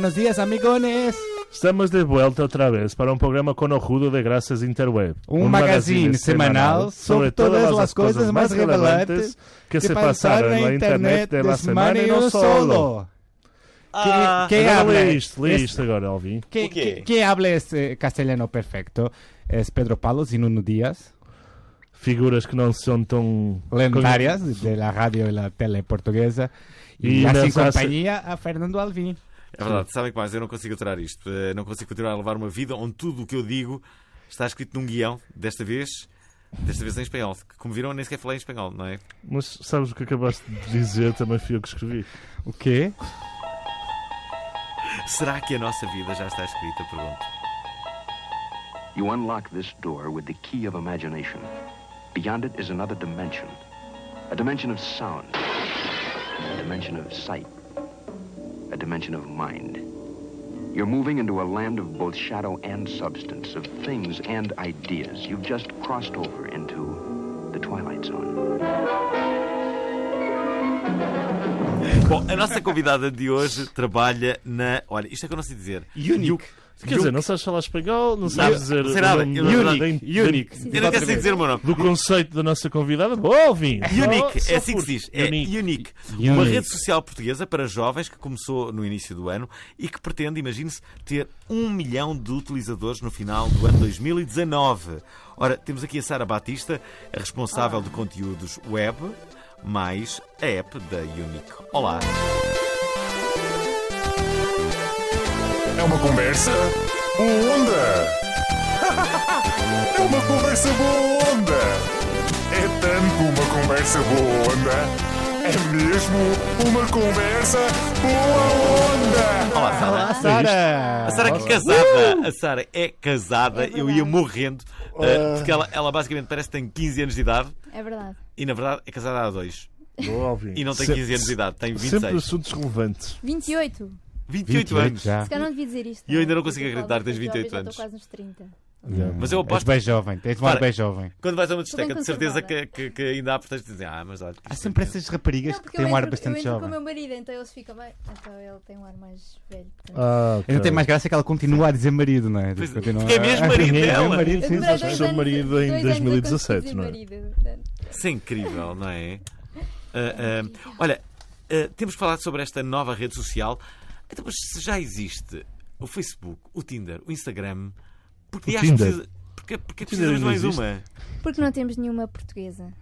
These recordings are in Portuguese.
Buenos días, amigones. Estamos de vuelta outra vez para um programa conojudo de graças interweb. Um magazine semanal sobre todas as coisas mais relevantes que, se passaram na internet de la semana e não solo. Ah, que Agora habla? agora, Alvin. Que, quê? que, que habla este castellano perfecto es Pedro Palos y Nuno Díaz, Figuras que não são tão... lendárias de la radio y la tele portuguesa, así nos hace- compañía a Fernando Alvim. É verdade, sabem que mais? Eu não consigo aturar isto. Eh, Não consigo continuar a levar uma vida onde tudo o que eu digo está escrito num guião, desta vez, desta vez em espanhol. Que, Como viram, nem sequer falei em espanhol, não é? Mas sabes o que acabaste de dizer? Também fui eu que escrevi. O quê? Será que a nossa vida já está escrita? Pergunto. You unlock this door with the key of imagination. Beyond it is another dimension. A dimension of sound. A dimension of sight. A dimension of mind. You're moving into a land of both shadow and substance, of things and ideas. You've just crossed over into the Twilight Zone. Bom, a nossa convidada de hoje trabalha na. Olha, isto é que eu não sei dizer. Unique. Quer dizer, não sabes falar espanhol, não sabes dizer... não sei nada. Unique, unique. Eu não quero sei dizer o meu nome. Do conceito da nossa convidada. Alvin! Unique, é assim que se diz. É. Unique. Uma rede social portuguesa para jovens que começou no início do ano e que pretende, imagine-se, ter um milhão de utilizadores no final do ano 2019. Ora, temos aqui a Sara Batista, a responsável de conteúdos web, mais a app da Unique. Olá. É uma conversa boa onda. É uma conversa boa onda. É tanto uma conversa boa onda. É mesmo uma conversa boa onda. Olá, Sara. Olá, Sara! A Sara que é casada. A Sara é casada. Eu ia morrendo. uh, porque ela, ela basicamente parece que tem 15 anos de idade É verdade. e na verdade é casada há dois. Boa. E não tem Se- 15 anos de idade, tem Sempre 26. assuntos relevantes. 28. 28 anos. já. Se calhar não devia dizer isto. E eu ainda não consigo acreditar que tens falo muito 28 jovem, anos. Estou quase nos 30. Mas eu És aposto bem jovem, tens de uma Para. bem jovem. Quando vais a uma discoteca, de certeza que, que, que ainda há pretextos de dizer, ah, mas olha. Há isto sempre é- essas raparigas Não, que porque têm um ar entro, eu bastante entro com o jovem. meu marido, então ele fica bem. Então ele tem um ar mais velho. portanto. Ah, ok. Ainda tem mais graça que ela continua a dizer marido, não é? Pois, Continua- porque é mesmo marido É dela. marido, Eu sim, sim. seu anos- marido em dois anos a 2017, conseguir não é? marido, portanto. Isso é incrível, não é? Ah, ah, olha, ah, temos que falar sobre esta nova rede social. Então, mas se já existe o Facebook, o Tinder, o Instagram, porque O Tinder? precisa, porque, porque precisamos ainda mais existe? uma? Porque não temos nenhuma portuguesa.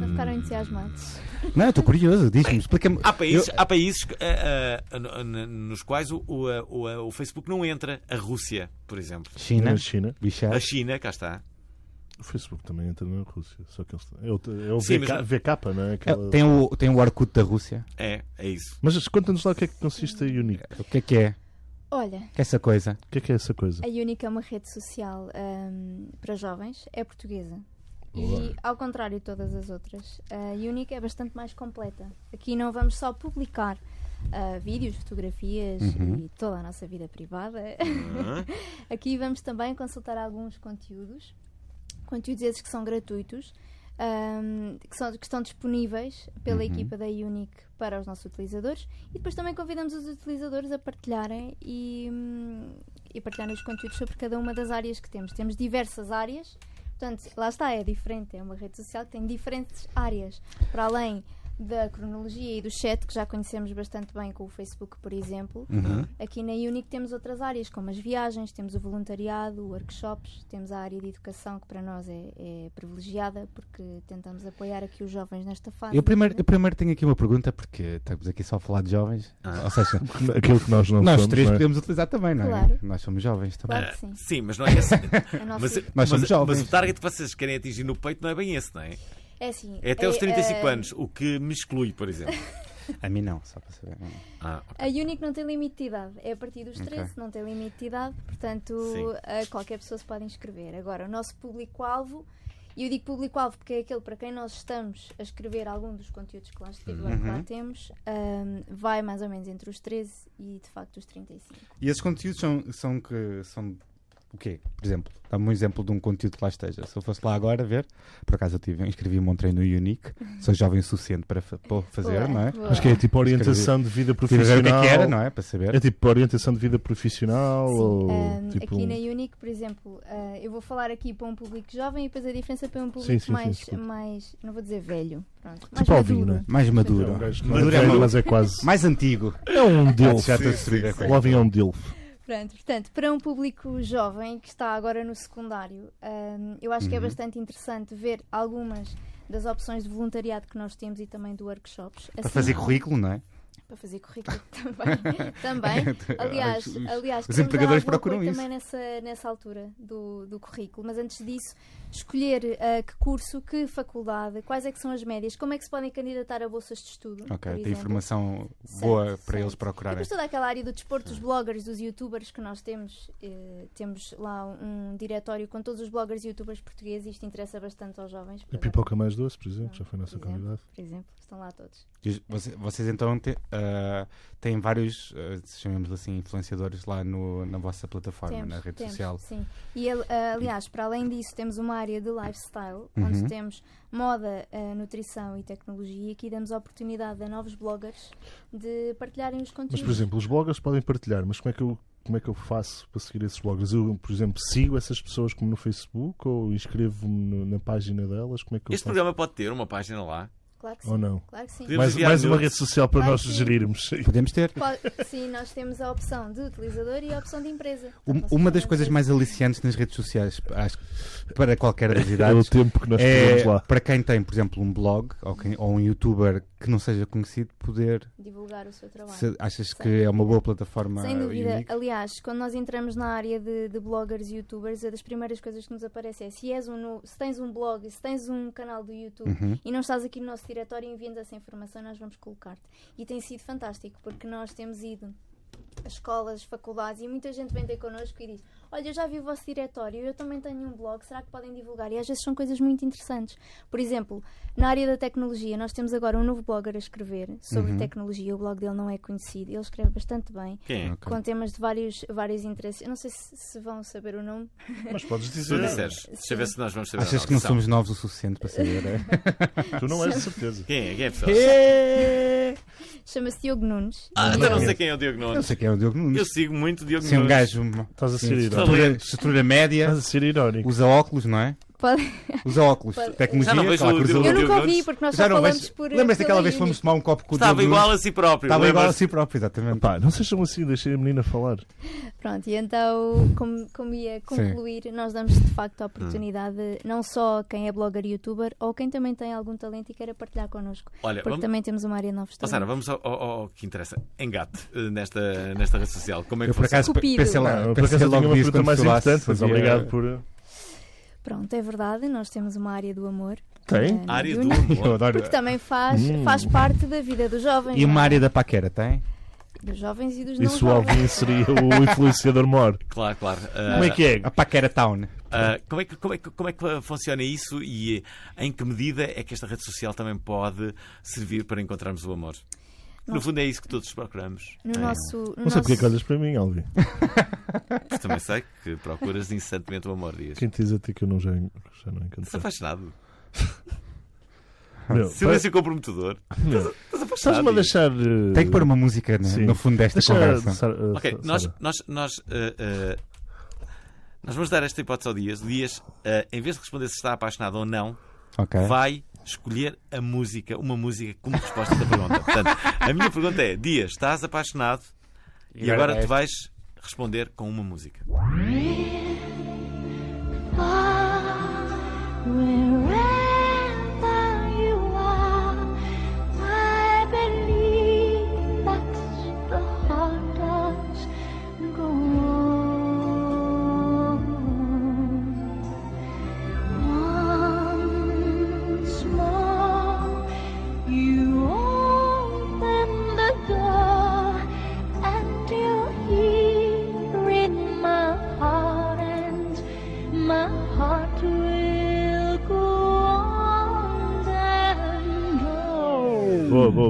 Não ficaram entusiasmados. Não, estou curioso, diz-me, explica-me. Há países, há países ah, n- nos quais o, o, ah, o, o Facebook não entra. A Rússia, por exemplo. China, Na China. A China, cá está. O Facebook também entra na Rússia. Só que eles... é o, é o Sim, VK, mas- VK, não é? Aquela- Tem o, tem o Orkut da Rússia. É, é isso. Mas conta-nos lá o que é que consiste a Unique. O que é que é? Olha, Que é essa coisa? O que é que é essa coisa? a Unique é uma rede social ahm, para jovens, é portuguesa. Boa. E ao contrário de todas as outras, a Unique é bastante mais completa. Aqui não vamos só publicar ah, vídeos, fotografias e toda a nossa vida privada. Ah, Aqui vamos também consultar alguns conteúdos, conteúdos esses que são gratuitos, ahm, que, são- que estão disponíveis pela equipa da Unique para os nossos utilizadores. E depois também convidamos os utilizadores a partilharem e, hum, e partilharem os conteúdos sobre cada uma das áreas que temos. Temos diversas áreas, portanto, lá está, é diferente, é uma rede social que tem diferentes áreas, para além da cronologia e do chat, que já conhecemos bastante bem com o Facebook, por exemplo, Uhum. aqui na Unic temos outras áreas, como as viagens, temos o voluntariado, workshops, temos a área de educação, que para nós é, é privilegiada, porque tentamos apoiar aqui os jovens nesta fase. Eu primeiro, eu primeiro tenho aqui uma pergunta, porque estamos aqui só a falar de jovens. Ah. Ou seja, Aquilo que nós não nós somos, três não é? podemos utilizar também, não é? Claro. Nós somos jovens também. Claro sim. Sim, mas não é esse. Nossa- mas, Nós mas- somos jovens. mas o target que vocês querem atingir no peito não é bem esse, não é? É assim. É até aos 35 eh, anos, o que me exclui, por exemplo. A mim não, só para saber. Ah, A Unic não tem limite de idade, é a partir dos Ok. 13, não tem limite de idade, portanto eh, qualquer pessoa se pode inscrever. Agora, o nosso público-alvo, e eu digo público-alvo porque é aquele para quem nós estamos a escrever algum dos conteúdos que lá, que lá Uhum. temos, ahm, vai mais ou menos entre os 13 e de facto os 35. E esses conteúdos são, são que são o quê? Por exemplo, dá-me um exemplo de um conteúdo que lá esteja. Se eu fosse lá agora ver, por acaso eu tive, inscrevi-me ontem no Unique, sou jovem o suficiente para, fa- para fazer, Boa, não é? boa. Acho que é tipo orientação de vida ver o profissional. que é que era, não é? Para saber. É tipo orientação de vida profissional Sim, ou ahm, tipo aqui um- na Unic, por exemplo, ah, eu vou falar aqui para um público jovem e depois a diferença para um público Sim, sim, sim, mais, desculpa. mais, não vou dizer velho, pronto, mais Tipo Alvin, maduro. não é? Mais É maduro. um gajo que não Maduro é é mau. mas é quase. Mais antigo. É um dilf. Já a O. Alvin é um dilf. Pronto, portanto, para um público jovem que está agora no secundário, hum, eu acho que é Uhum. bastante interessante ver algumas das opções de voluntariado que nós temos e também de workshops. Para Assim, fazer currículo, não é? Para fazer currículo também. também. Aliás, Os- aliás os empregadores procuram isso. também nessa, nessa altura do, do currículo. Mas antes disso, escolher ah, que curso, que faculdade, quais é que são as médias, como é que se podem candidatar a bolsas de estudo. Ok, tem informação Certo, boa para certo. eles procurarem. depois toda aquela área do desporto, dos bloggers, dos youtubers que nós temos, eh, temos lá um diretório com todos os bloggers e youtubers portugueses e isto interessa bastante aos jovens. A Pipoca Mais Doce, por exemplo, já foi nossa convidada. Por exemplo, estão lá todos. E os- voce- Vocês então te- ah, têm vários, ah, chamemos assim, influenciadores lá no, na vossa plataforma, temos, na rede temos, social. Sim. E ah, aliás, para além disso, temos uma área de lifestyle, Uhum. onde temos moda, ah, nutrição e tecnologia. E aqui damos a oportunidade a novos bloggers de partilharem os Mas, conteúdos. por exemplo, os bloggers podem partilhar, mas como é que eu, como é que eu faço para seguir esses bloggers? Eu, por exemplo, sigo essas pessoas como no Facebook ou inscrevo-me na página delas? Como é que eu Este faço? programa pode ter uma página lá. Claro que sim. Ou não? Claro que sim. Podemos Mais, mais uma rede social para Claro nós que sim. gerirmos. Podemos ter. Pode- Sim, nós temos a opção de utilizador e a opção de empresa. Um- uma das coisas mais aliciantes nas redes sociais, acho que para qualquer das É o idades, tempo que nós é lá. para quem tem, por exemplo, um blog ou, quem- ou um youtuber que não seja conhecido, poder. divulgar o seu trabalho. se- achas Sim. que é uma boa plataforma? Sem dúvida. unique? Aliás, quando nós entramos na área de, de bloggers e youtubers, uma das primeiras coisas que nos aparece é se, és um, no- se tens um blog, se tens um canal do YouTube Uhum. e não estás aqui no nosso diretório, envia-nos essa informação e nós vamos colocar-te. E tem sido fantástico, porque nós temos ido a escolas, faculdades e muita gente vem ter connosco e diz: Olha, eu já vi o vosso diretório, eu também tenho um blog, será que podem divulgar? E às vezes são coisas muito interessantes. Por exemplo, na área da tecnologia, nós temos agora um novo blogger a escrever sobre Uhum. tecnologia. O blog dele não é conhecido, ele escreve bastante bem Quem é? Ok. com temas de vários, vários interesses. Eu não sei se, se vão saber o nome. Mas podes Se tu dizer. disseres, deixa eu ver se nós vamos saber. Achas que não somos novos o suficiente para saber? é? Tu não és de certeza. Quem é? Quem é, pessoal? Chama-se Diogo Nunes. Ah, então não sei quem é o Diogo Eu Nunes. sei que é o Diogo Nunes. Eu sigo muito o Diogo Se é um Nunes. gajo. Estás a sim, ser estatura, estatura média, Estás a ser irónico. usa óculos, não é? Pode- Usa óculos. Pode- Tecnologia, Já não vejo aquela o Eu nunca ouvi, Nunes. porque nós Já só não falamos vejo. por. Lembras daquela vez que fomos tomar um copo com o Estava igual a si próprio. Estava igual a si próprio, exatamente. Pá, não sejam assim, deixem a menina falar. Pronto, e então, como, como ia concluir, nós damos de facto a oportunidade, não só a quem é blogger e youtuber, ou quem também tem algum talento e queira partilhar connosco. Olha, Porque vamos... também temos uma área de novos Oh, Sara, vamos ao, ao- ao que interessa. Engate eh, nesta, nesta rede social. Como é que Eu por acaso pensei lá, pensei logo uma pergunta mais importante, mas obrigado por. Pronto, é verdade, nós temos uma área do amor. Tem? eh, na Área do amor. adoro. Porque também faz, Hum. faz parte da vida dos jovens. E uma é? área da paquera, tem? Dos jovens e dos não Isso o. Alvin seria o influenciador mor. Claro, claro. Ah, Como é que é? A paquera town. ah, como, é que, como, é que, como é que funciona isso e eh, em que medida é que esta rede social também pode servir para encontrarmos o amor? No fundo é isso que todos procuramos. No É. nosso. No Não sei nosso... porque é que olhas para mim, Alvin. Mas também sei que procuras incessantemente o amor, Dias. Quem te diz a ti que eu não já, já não encanto. Estás apaixonado. Meu, Silêncio comprometedor. meu, Estás apaixonado. Estás-me a deixar. eh, Tem que pôr uma música né, no fundo desta deixa- conversa. Eh, Ok, Sara- nós, nós, nós, eh, eh, nós vamos dar esta hipótese ao Dias. O Dias, eh, em vez de responder se está apaixonado ou não, Ok. vai escolher a música, uma música como resposta da pergunta. Portanto, a minha pergunta é: Dias, estás apaixonado? E agora tu vais responder com uma música. Wherever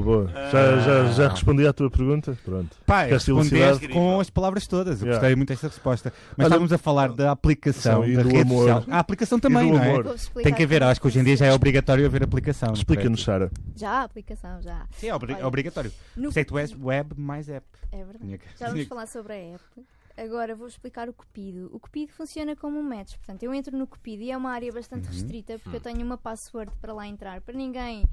Boa. Já, já, já respondi à tua pergunta? Pronto. Pá, Ficaste respondeste com as palavras todas. Eu Yeah. gostei muito desta resposta. Mas Olha, estávamos a falar da aplicação, e da do rede amor. social. A aplicação também, do não é? Tem que haver, acho que hoje em dia já é obrigatório haver aplicação. não Explica-nos? Sara. Já há aplicação, já. Sim, é, obri- Olha, obrigatório. No é que tu és web mais app. É verdade. Já vamos falar sobre a app. Agora vou explicar o Cupido. O Cupido funciona como um match. Portanto, eu entro no Cupido e é uma área bastante Uhum. restrita Hum. porque eu tenho uma password para lá entrar. Para ninguém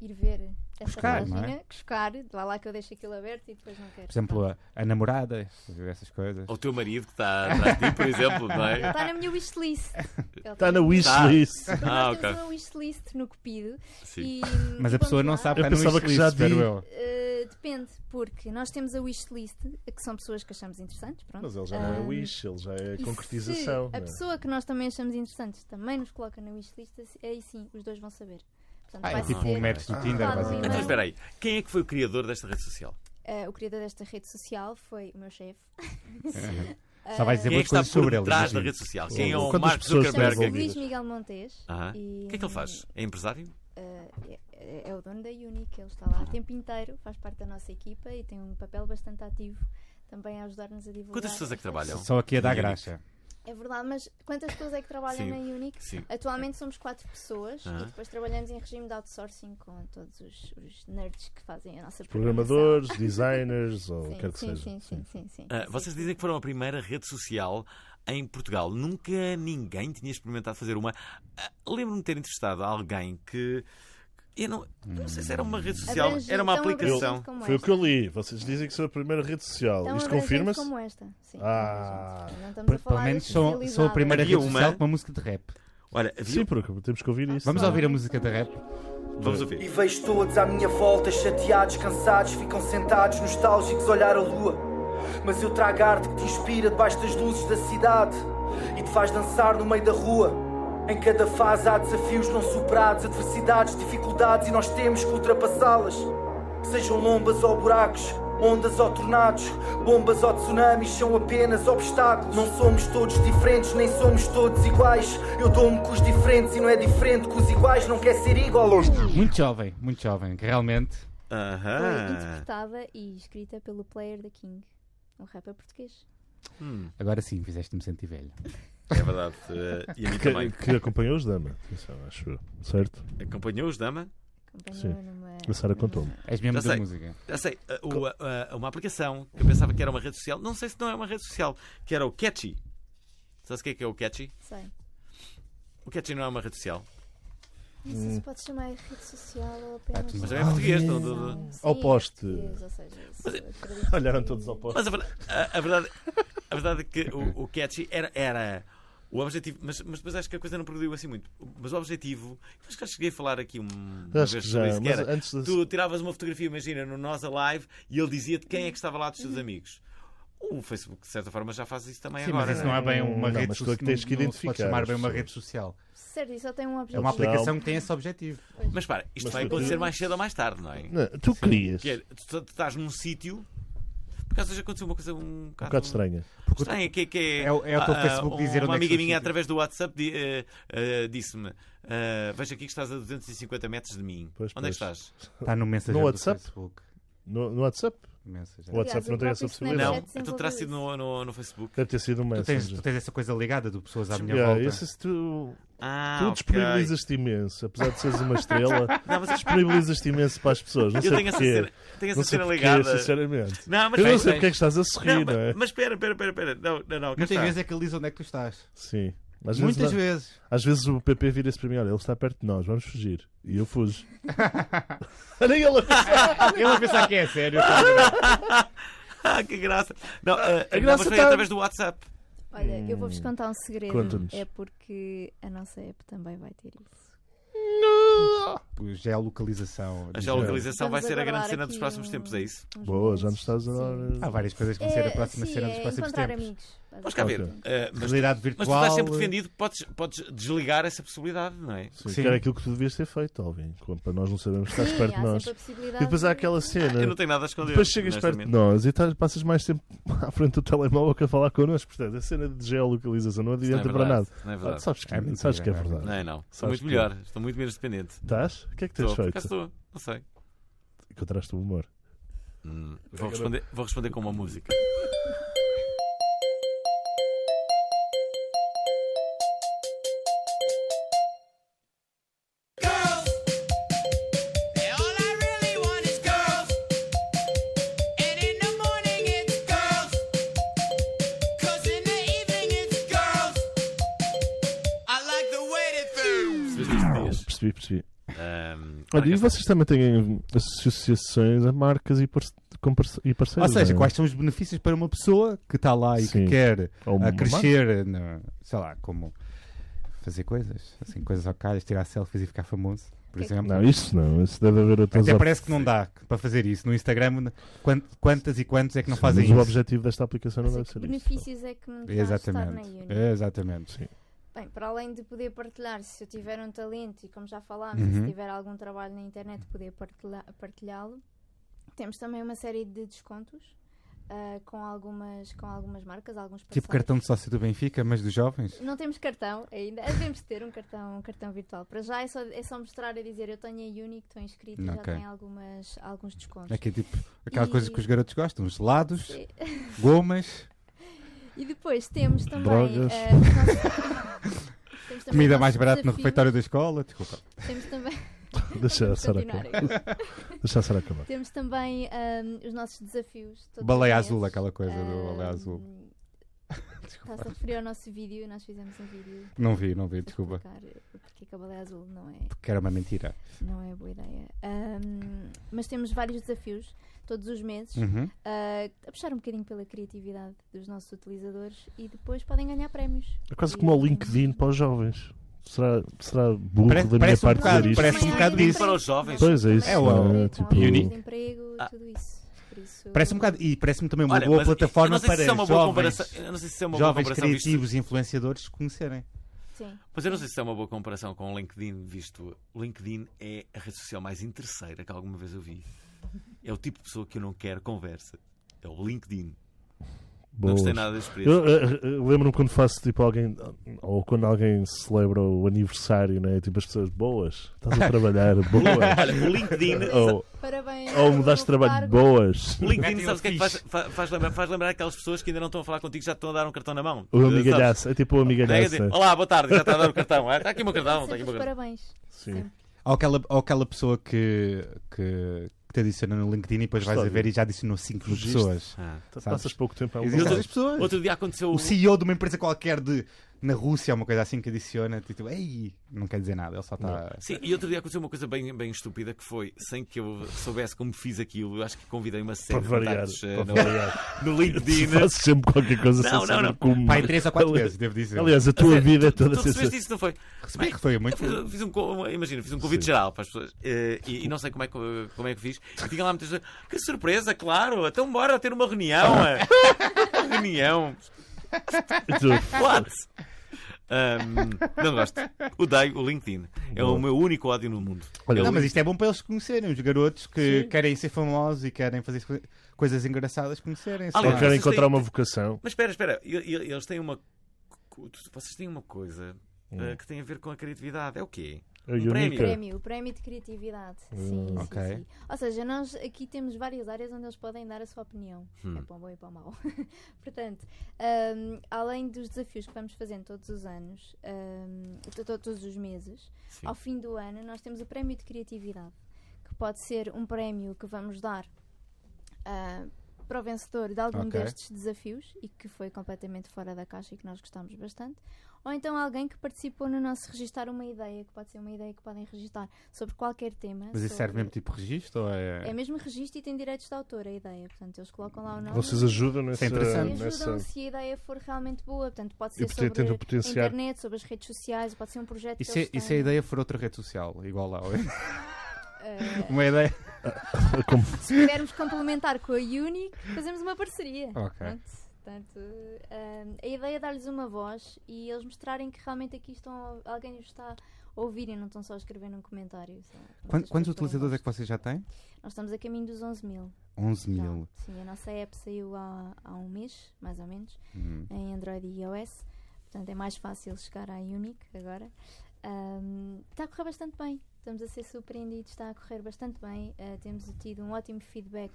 ir ver Buscar, não é? página, buscar. Lá lá que eu deixo aquilo aberto e depois não quero. Por exemplo, a, a namorada, essas coisas. Ou o teu marido que está atrás de ti, por exemplo, não é? Está na minha wishlist. Ele Está na wishlist. Nós Ah, ok. uma wishlist no Cupido. Sim. E, Mas e a pessoa não lá. sabe Eu estar no pensava que wishlist, já espero eu. Uh, depende, porque nós temos a wishlist, que são pessoas que achamos interessantes. Pronto. Mas ele já não é Ah, wish, ele já é concretização. Se a é? pessoa que nós também achamos interessantes também nos coloca na wishlist, aí sim, os dois vão saber. Portanto, Ah, é tipo ser, um match do Tinder, Claro, basicamente. Então espera aí, quem é que foi o criador desta rede social? eh, o criador desta rede social foi o meu chefe. Só vai dizer Quem é boas que está coisas sobre ele. trás da rede social? Quem é o pessoas Zuckerberg? Luís Miguel Montes. Aham. E, O que é que ele faz? É empresário? eh, é, é o dono da Unique, ele está lá o tempo inteiro, faz parte da nossa equipa e tem um papel bastante ativo também a ajudar-nos a divulgar. Quantas pessoas é que trabalham? Só aqui a dar Unique. graxa. É verdade, mas quantas pessoas é que trabalham Sim. na Unique? Sim. Atualmente somos quatro pessoas e depois trabalhamos em regime de outsourcing com todos os, os nerds que fazem a nossa Programadores, designers, ou programação. quer que sim, seja. sim, sim, sim, sim, sim. vocês dizem que foram a primeira rede social em Portugal. Nunca ninguém tinha experimentado fazer uma. Ah, Lembro-me de ter entrevistado alguém que. Eu não, não sei se era uma rede social, Abrange- era uma tão aplicação. como Foi o esta. que eu li. Vocês dizem que sou a primeira rede social. Tão Isto abrangente confirma-se? como esta. Sim, Ah. abrangente. Não estamos a Pelo falar menos sou, sou a primeira Havia rede uma- social com uma música de rap. Olha, havia- Sim, porque temos que ouvir isso. Vamos ouvir a música de rap? vamos E ouvir. vejo todos à minha volta, chateados, cansados, ficam sentados, nostálgicos, a olhar a lua. Mas eu trago arte que te inspira debaixo das luzes da cidade e te faz dançar no meio da rua. Em cada fase há desafios não superados, adversidades, dificuldades e nós temos que ultrapassá-las. Sejam lombas ou buracos, ondas ou tornados, bombas ou tsunamis são apenas obstáculos. Não somos todos diferentes, nem somos todos iguais. Eu dou-me com os diferentes e não é diferente que os iguais, não quer ser igual aos. Muito jovem, muito jovem, que realmente. Foi interpretada e escrita pelo Player da King, um rapper português. Hum, Agora sim, fizeste-me sentir velho. É verdade. Eh, e a mim também. Que, que acompanhou os Dama. Acho. Certo? Acompanhou-os, Dama? Acompanhou Sim. numa. A Sara contou-me. És mesmo Já da sei. música. Já sei, uh, o- uh, uh, uma aplicação que eu pensava que era uma rede social, não sei se não é uma rede social, que era o Catchy. Sabes o que é que é o Catchy? Sei. O Catchy não é uma rede social. Não sei se pode chamar rede social ou apenas. Mas é em português. não- não- não- Sim, Ao é poste. português, ou seja, isso acredito Olharam que- todos ao posto. Mas a, verdade- a- a verdade, a verdade é que o, o Catchy era, era o objetivo, mas, mas depois acho que a coisa não progrediu assim muito. Mas o objetivo, acho que já cheguei a falar aqui um, uma Acho vez que sobre já. isso, que Mas era, antes de... Tu tiravas uma fotografia, imagina, no Nós Alive e ele dizia-te quem é que estava lá dos teus amigos. O Facebook, de certa forma, já faz isso também Sim, agora. mas isso não é bem uma Não, rede é social. que tens que não- não se pode chamar bem uma rede social. Certo, isso só tem um É objetivo. uma aplicação Não. que tem esse objetivo. Mas para, isto Mas vai acontecer mais cedo ou mais tarde, não é? Não, tu querias. Que é, tu, tu estás num sítio. Por acaso hoje aconteceu uma coisa um Um bocado, bocado estranha. estranha, que, que é, É o- é o teu ah, Facebook dizer Uma onde é que amiga minha, através do WhatsApp, eh, eh, disse-me: eh, Veja aqui que estás a 250 metros de mim. Pois, Onde é que estás? Está no mensageiro No do WhatsApp? Facebook. No, no WhatsApp? Mensageiro. O WhatsApp Aliás, não o tem essa próprio possibilidade. Não, Snapchat tu terás sido no, no, no Facebook. Deve ter sido um Tu tens, Messenger. tu tens essa coisa ligada de pessoas à minha Yeah, volta. esse- tu, Ah, tu ok. disponibilizas-te imenso, apesar de seres uma estrela, Não, mas disponibilizas-te imenso para as pessoas. Não eu sei tenho essa porquê. cena, tenho essa Não sei cena porquê, ligada. sinceramente. Não, mas Eu não sei porque é que estás a sorrir, Não, não, mas, é? mas espera, espera, espera, espera. Não, não, não. cá Muitas está. vezes é que ele diz onde é que tu estás. Sim. Às Muitas vezes, vezes. às vezes o PP vira-se para mim: olha, ele está perto de nós, vamos fugir. E eu fujo. Olha ele a pensar. Ele a pensar que é sério. Ah, que graça. Não, ah, a não, graça mas foi tá- através do WhatsApp. Olha, eu vou-vos contar um segredo. Conta-nos. É porque a nossa app também vai ter isso. Geolocalização. A geolocalização vai ser a grande cena dos próximos um- tempos, é isso? Boa, já nos estás a dar. Sim. Há várias coisas que vão ser a É, próxima sim, cena dos é próximos tempos. amigos. Vamos cá ver. Ah, mas, Realidade mas tu virtual. estás sempre defendido, podes, podes desligar essa possibilidade, não é? Sim, Sim. que era aquilo que tu devias ter feito, Alvin. Para nós não sabermos que estás Sim, perto de nós. E depois há aquela cena. Eu não tenho nada a esconder. Depois chegas perto de nós e estás- passas mais tempo à frente do telemóvel que a falar connosco. Portanto, a cena de geolocalização não Isso não é adianta para nada. Não é Ah, verdade. sabes que É é, mentira, sabes que é é verdade. Não é, não. Estou Sabes muito que- melhor. Estou muito menos dependente. Estás? O que é que tens Estou, feito? estou. Não sei. Encontraste o humor. Hum, vou, responder, vou responder com uma música. Percebi. Ahm, Olha, ora, e está. vocês também têm associações a marcas e, parce- e Ou parceiros? seja, não é? quais são os benefícios para uma pessoa que está lá e Sim. que quer Ou a crescer, na- sei lá, como fazer coisas, assim, coisas ao calhas, tirar selfies e ficar famoso, por Que- exemplo. Não, isso não. Isso deve haver outras Até parece que não dá para fazer isso. No Instagram, quant- quantas e quantos é que não Sim, fazem mas o isso? objetivo desta aplicação não Mas deve que ser isso. benefícios é que me está a estar na Exatamente. Uni? Exatamente. Sim. Bem, para além de poder partilhar, se eu tiver um talento e como já falámos, Uhum. se tiver algum trabalho na internet, poder partilhá-lo, temos também uma série de descontos ah, com, algumas, com algumas marcas, alguns Tipo parceiros. cartão de sócio do Benfica, mas dos jovens. Não temos cartão ainda, devemos ter um cartão, um cartão virtual. Para já é só, é só mostrar e dizer eu tenho a Uni, que estou inscrito e já tem algumas, alguns descontos. Aqui é tipo aquelas E- coisas que os garotos gostam: gelados, gomas, E depois temos também. Drogas. ah, os nossos- temos também comida mais barata no refeitório da escola. Desculpa. Temos também. Deixa a Sara acabar. Deixa a Sara acabar. Temos também ahm, os nossos desafios. Baleia azul, aquela coisa do Ahm, baleia azul. Está-se a referir ao nosso vídeo, nós fizemos um vídeo. Não vi, não vi, para desculpa. explicar Porque é que a baleia azul não é, Que era uma mentira. não é boa ideia. Ahm, mas temos vários desafios todos os meses Uhum. ah, a puxar um bocadinho pela criatividade dos nossos utilizadores e depois podem ganhar prémios. É quase E como o LinkedIn para os jovens. Será, será burro Parece- da minha parece um parte bocado- dizer isto? parece um bocado emprego. isso. Para os jovens. Pois é isso. É o- emprego, tipo- emprego, Ah. tudo isso. Isso Parece um bocado, e parece-me também uma Olha, boa mas plataforma se para é uma boa jovens, comparação. Eu não sei se isso é uma boa jovens comparação criativos e influenciadores conhecerem. Sim. Pois eu não sei se é uma boa comparação com o LinkedIn, visto o LinkedIn é a rede social mais interesseira que alguma vez eu vi. É o tipo de pessoa que eu não quero conversa. É o LinkedIn. Não gostei Boas. nada da experiência. Eu, eh, eh, lembro-me quando faço tipo alguém ou quando alguém celebra o aniversário, né? Tipo as pessoas boas, estás a trabalhar, boas. Olha, o LinkedIn. ou, Parabéns. ou mudaste de trabalho, cargo. boas. O LinkedIn, sabes o que é que faz, faz lembrar? Faz lembrar aquelas pessoas que ainda não estão a falar contigo já te estão a dar um cartão na mão. O amigalhaço, é tipo o É, quer amigalhaço. dizer, Olá, boa tarde, já está a dar o cartão. Ah, Está aqui o meu cartão. Está aqui o meu cartão. parabéns. Sim. Ou aquela, ou aquela pessoa que, que, que te adiciona no LinkedIn e depois vais a História. ver e já adicionou 5 mil Fugiste. pessoas. Ah. Passas pouco tempo a Existem pessoas. Outro dia aconteceu. O CEO de uma empresa qualquer de, na Rússia, uma coisa assim que adiciona, tipo, ei, não quer dizer nada, ele só está. Sim, e outro dia aconteceu uma coisa bem, bem estúpida que foi, sem que eu soubesse como fiz aquilo, eu acho que convidei uma Para série de variar. contactos eh, Para no, no LinkedIn. Fazes sempre qualquer coisa Não, não, não. como. Pai, 3 ou 4 Ali- vezes, devo dizer. Aliás, a tua vida é toda Tu sensacional. isso, não foi? Recebi que foi muito. Fiz, fiz um, imagina, fiz um convite Sim. geral para as pessoas eh, e, e não sei como é, que, como é que fiz. E tinha lá muitas pessoas. Que surpresa, claro! Então bora ter uma reunião! eh. Uma reunião! What? Ahm, não gosto. Odeio o LinkedIn. É o meu único ódio no mundo. Olha, Não, mas isto é bom para eles conhecerem, os garotos que Sim. querem ser famosos e querem fazer co- coisas engraçadas, conhecerem. Aliás, Ou querem encontrar têm- uma vocação. Mas espera, espera. Eles têm uma. Vocês têm uma coisa Hum. eh, que tem a ver com a criatividade. É o quê? A Um única. prémio. Prémio, o prémio de criatividade. Sim, sim, ok. sim. Ou seja, nós aqui temos várias áreas onde eles podem dar a sua opinião. Hum. É para o bom e para o mau. Portanto, hum, além dos desafios que vamos fazendo todos os anos, hum, to- to- todos os meses, Sim. ao fim do ano nós temos o prémio de criatividade, que pode ser um prémio que vamos dar ah, para o vencedor de algum Ok. destes desafios e que foi completamente fora da caixa e que nós gostamos bastante, ou então alguém que participou no nosso registar uma ideia, que pode ser uma ideia que podem registar sobre qualquer tema. Mas isso serve mesmo tipo registro ou é. É mesmo registro e tem direitos de autor a ideia. Portanto, eles colocam lá o nome. Vocês ajudam nessa. Isso é interessante. e nessa... ajudam se a ideia for realmente boa. Portanto, pode ser sobre a internet, sobre as redes sociais, pode ser um projeto E que se, eles e se a ideia for outra rede social, igual lá? Eh, Uma ideia. Como- se pudermos complementar com a Unique, fazemos uma parceria. Ok. Pronto. Portanto, eh, a ideia é dar-lhes uma voz e eles mostrarem que realmente aqui estão, alguém os está a ouvir e não estão só a escrever num comentário. Quantos, quantos utilizadores é que vocês já têm? Nós estamos a caminho dos 11 mil. 11 já. mil. Sim, a nossa app saiu há, há um mês, mais ou menos, Hum. em Android e iOS. Portanto, é mais fácil chegar à Unique agora. Ahm, está a correr bastante bem. Estamos a ser surpreendidos, está a correr bastante bem. Ah, temos tido um ótimo feedback,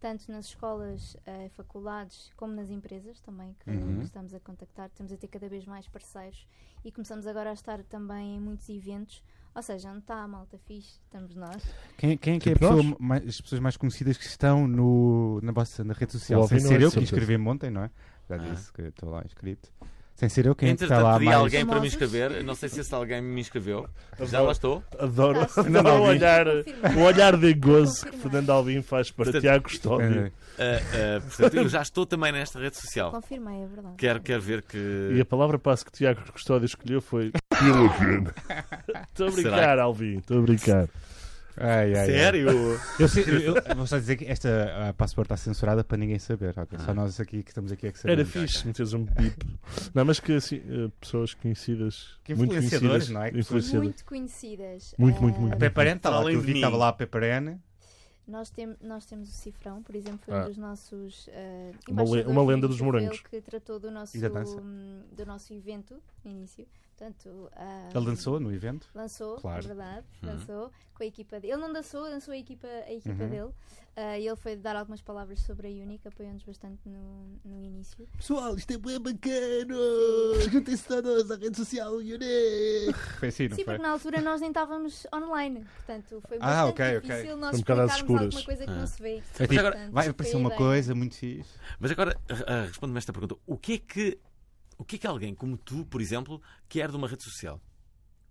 tanto nas escolas, ah, faculdades, como nas empresas também, que, Uhum. estamos a contactar. Estamos a ter cada vez mais parceiros e começamos agora a estar também em muitos eventos. Ou seja, onde está a malta fixe, estamos nós. Quem, quem é que é a Tipo pessoa nós? mais- as pessoas mais conhecidas que estão no, na, vossa, na rede social? Sem ser é eu que certeza. inscrevi-me ontem, não é? Já Ah. disse que estou lá inscrito. Sem ser eu, quem é está Entretanto, lá pedi mais. alguém para me inscrever. Não sei se esse alguém me inscreveu. Já lá estou. Adoro, adoro o olhar, o olhar de gozo que. Fernando Alvim faz para Portanto, Tiago Custódio. Ah, ah, portanto, eu já estou também nesta rede social. Confirmei, é verdade. Quero, quero ver E que. a palavra passe que Tiago Custódio escolheu foi Pelican. Estou a Será brincar, Alvim, estou a brincar. Ai, ai, ai. Sério? Eu, sei- eu- eu vou só dizer que esta a password está censurada para ninguém saber. ok? Só nós aqui que estamos aqui é que Era sabemos. fixe meteres um bip. Não, mas que assim, eh, pessoas conhecidas, Que muito conhecidas, não é? Muito conhecidas. Muito, muito, Ah, muito. A Pepperene está lá, eu vi que estava lá a Pepperene. Nós, tem, nós temos o Cifrão, por exemplo, foi Ah. um dos nossos uh, Uma le- uma lenda dos morangos. que tratou do nosso, hum, do nosso evento no início. Portanto, ah, Ele dançou no evento. Lançou, Claro. é verdade, Uhum. lançou com a equipa dele. Ele não dançou, dançou a equipa, a equipa Uhum. dele. Ah, e ele foi dar algumas palavras sobre a Unique, apoiando-nos bastante no, no início. Pessoal, isto é bem bacana! Juntem-se todos à rede social Unique! Foi assim, não Sim, foi? porque na altura nós nem estávamos online. Portanto, foi Ah, bastante ok, ok. difícil nós Foi um bocado às explicarmos alguma coisa que Ah. não se vê. É tipo, agora- vai aparecer uma ideia. coisa muito fixe. Mas agora, ah, responde-me esta pergunta. O que é que. O que é que alguém como tu, por exemplo, quer de uma rede social?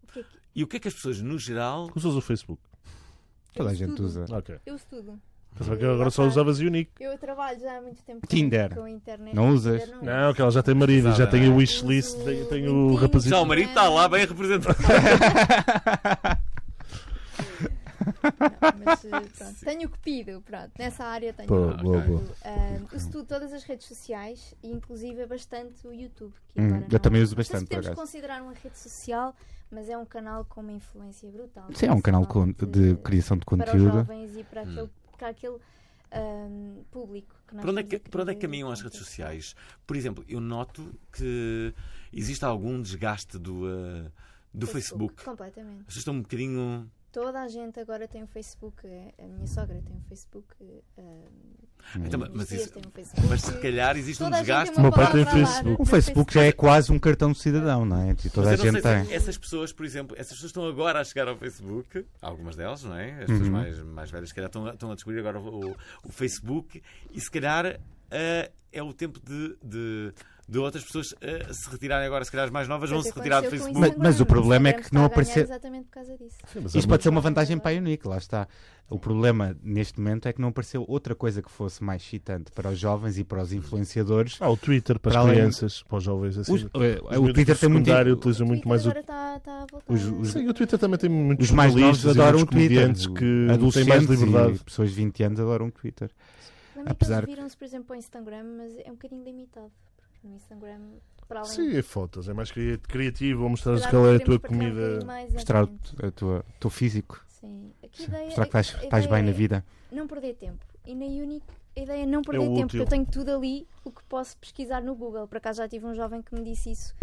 O que é que- E o que é que as pessoas, no geral. Usas o Facebook. Toda a gente usa. Ok. Eu estudo. Pensava que agora só usavas Unique. Eu trabalho já há muito tempo com- Tinder. com a internet. Não usas? Tinder Não, que ela já tem marido, já tem o wishlist, Uso tem, tem o rapazito. Já o marido está lá bem representado. Mas, eh, pronto, tenho cupido, pronto, nessa área tenho Boa, cupido. boa, boa. Ah, uso tudo, todas as redes sociais e inclusive bastante o YouTube. Que Hum, agora eu não- também uso não sei se bastante, podemos considerar uma rede social, mas é um canal com uma influência brutal. Sim, é um canal con- de criação de para os conteúdo. jovens e para aquele, para aquele ahm, público que nós Para onde, é estamos que, para onde é que caminham as redes sociais? Por exemplo, eu noto que existe algum desgaste do, ah, do Facebook. Completamente. Vocês estão um bocadinho. Toda a gente agora tem um Facebook. é- A minha sogra tem um Facebook. ahm, Então, as mas, isso- um Facebook. mas se calhar existe um Toda a gente desgaste. uma O meu pai tem Facebook. no O Facebook já é quase um cartão de cidadão, não é? E toda a Mas não gente tem. essas pessoas, por exemplo, essas pessoas estão agora a chegar ao Facebook, algumas delas, não é? As pessoas Uhum. mais, mais velhas, se calhar, estão, a- estão a descobrir agora o, o- o Facebook e se calhar ah, é o tempo de, de, de outras pessoas ah, se retirarem agora, se calhar as mais novas vão se retirar do Facebook. Mas- mas o problema é que não apareceu- Exatamente por causa disso. Sim, Isto pode ser uma vantagem para a Unique, lá está. O problema neste momento é que não apareceu outra coisa que fosse mais excitante para os jovens e para os influenciadores. Ah, o Twitter para, Para as além- crianças, para os jovens assim. Os- Os eh, o Twitter tem muito. O muito Twitter mais o a voltar. os- os- Sim, o Twitter também tem muitos Os mais novos adoram o Twitter. que têm mais Adolescentes liberdade. e pessoas de 20 anos adoram o Twitter. Apesar que viram-se, por exemplo, para o Instagram, mas é um bocadinho limitado. No Instagram, para além Sim, é fotos, é mais cri- criativo, ou mostrar se calhar qual é a tua um comida. Mostrar o tua- o teu físico. Sim. Aqui a ideia, Mostrar que estás, estás bem na é vida. Não perder tempo. E na Unique, a ideia é não perder tempo, útil. porque eu tenho tudo ali o que posso pesquisar no Google. Por acaso já tive um jovem que me disse isso.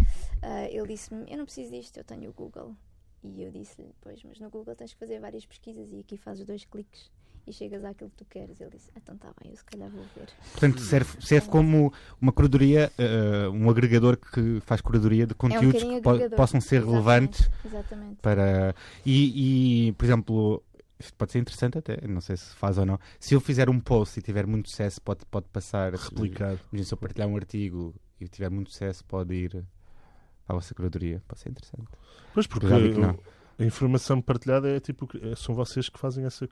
Ah, ele disse-me: Eu não preciso disto, eu tenho o Google. E eu disse-lhe: Pois, mas no Google tens que fazer várias pesquisas e aqui fazes dois cliques e chegas àquilo que tu queres. Ele disse: Então está bem, eu se calhar vou ver. Portanto, serve, serve como uma curadoria, eh, um agregador que faz curadoria de conteúdos é um que po- possam ser Exatamente, relevantes Exatamente. para. E, e, por exemplo, isto pode ser interessante até, não sei se faz ou não. Se eu fizer um post e tiver muito sucesso, pode, pode passar. Replicar. Imagina, se eu partilhar um artigo e tiver muito sucesso, pode ir a vossa curadoria. Pode ser interessante. Pois, porque Já vi que não. a informação partilhada é tipo. São vocês que fazem essa.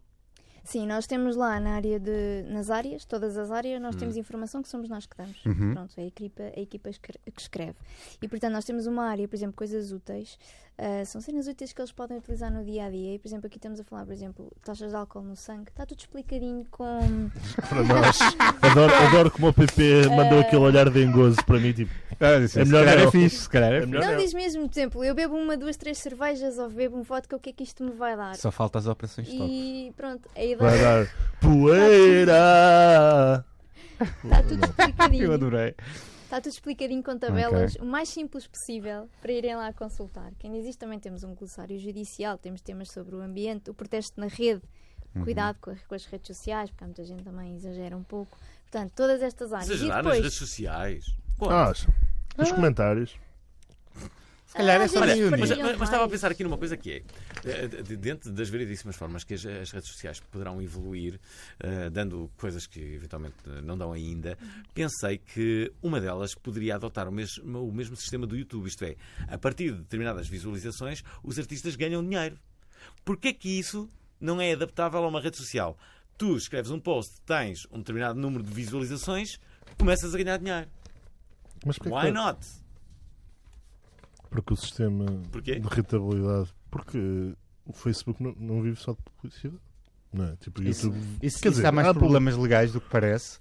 Sim, nós temos lá na área de. nas áreas, todas as áreas, nós temos informação que somos nós que damos. Uhum. Pronto, é a equipa, a equipa que escreve. E portanto, nós temos uma área, por exemplo, coisas úteis. Ah, são cenas úteis que eles podem utilizar no dia a dia. E, por exemplo, aqui estamos a falar, por exemplo, taxas de álcool no sangue. Está tudo explicadinho com. Para nós. adoro, adoro como o PP mandou Eh. aquele olhar de engozo para mim. Tipo, É melhor se calhar é fixe, se calhar é melhor Não não. diz mesmo, por exemplo, eu bebo uma, duas, três cervejas ou bebo um vodka, o que é que isto me vai dar? Só falta as operações de. E pronto, a Vai ideia dar poeira. está tudo explicadinho. Eu adorei. Está tudo explicadinho com tabelas, o mais simples possível para irem lá consultar. Quem isto também temos um glossário judicial, temos temas sobre o ambiente, o protesto na rede, Uhum. cuidado com, com as redes sociais, porque há muita gente também exagera um pouco. Portanto, todas estas áreas. Exagerar e nas depois, redes sociais. Quando? Ah, nos comentários. Se calhar é às só Mas, mas- mas estava a pensar aqui numa coisa que é, eh, de- dentro das variedíssimas formas que as, as redes sociais poderão evoluir, eh, dando coisas que eventualmente não dão ainda, pensei que uma delas poderia adotar o mesmo, o mesmo sistema do YouTube, isto é, a partir de determinadas visualizações, os artistas ganham dinheiro. Porquê é que isso não é adaptável a uma rede social? Tu escreves um post, tens um determinado número de visualizações, começas a ganhar dinheiro. Mas que- Why not? Porque o sistema Porquê? de rentabilidade. Porque o Facebook não, não vive só de publicidade. Não é? Tipo, Isso, YouTube. isso, Quer isso dizer, dá mais há problemas legais do que parece,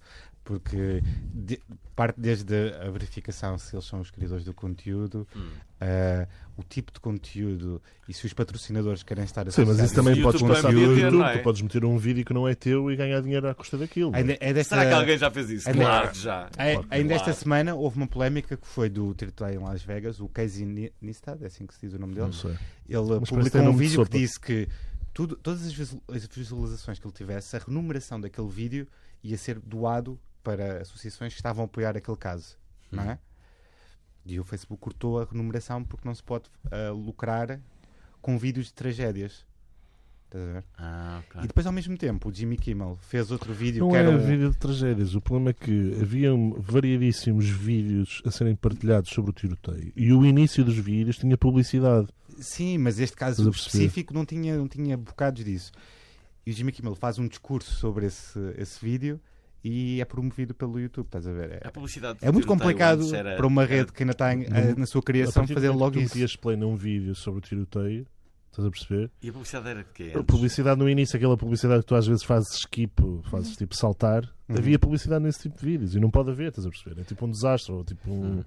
porque de- parte desde a verificação se eles são os criadores do conteúdo, Hum. eh, o tipo de conteúdo e se os patrocinadores querem estar Sim, mas isso também o podes YouTube começar também no podia ter, YouTube. não é? Tu podes meter um vídeo que não é teu e ganhar dinheiro à custa daquilo. Ainda, é desta, Será que alguém já fez isso? Ainda- Claro já. É, Claro ainda claro. esta semana houve uma polémica que foi do tirotei em Las Vegas, o Casey Neistat, é assim que se diz o nome dele. Não sei. Ele parece publicou um vídeo que disse que tudo, todas as visualizações que ele tivesse, a remuneração daquele vídeo ia ser doado para associações que estavam a apoiar aquele caso, não é? E o Facebook cortou a remuneração porque não se pode ah, lucrar com vídeos de tragédias. Estás a ver? Ah, ok. E depois, ao mesmo tempo, o Jimmy Kimmel fez outro vídeo Não que é era um- vídeo de tragédias. O problema é que haviam variadíssimos vídeos a serem partilhados sobre o tiroteio. E o início dos vídeos tinha publicidade. Sim, mas este caso específico não tinha, não tinha bocados disso. E o Jimmy Kimmel faz um discurso sobre esse, esse vídeo e é promovido pelo YouTube, estás a ver? É, A publicidade é muito complicado era- para uma era- rede que ainda está em- na sua criação fazer logo tu isso. metias play num vídeo sobre o tiroteio, estás a perceber? E a publicidade era de quê? A publicidade no início, aquela publicidade que tu às vezes fazes skip, fazes tipo saltar, Uhum. havia publicidade nesse tipo de vídeos e não pode haver, estás a perceber? É tipo um desastre ou tipo um. Hum.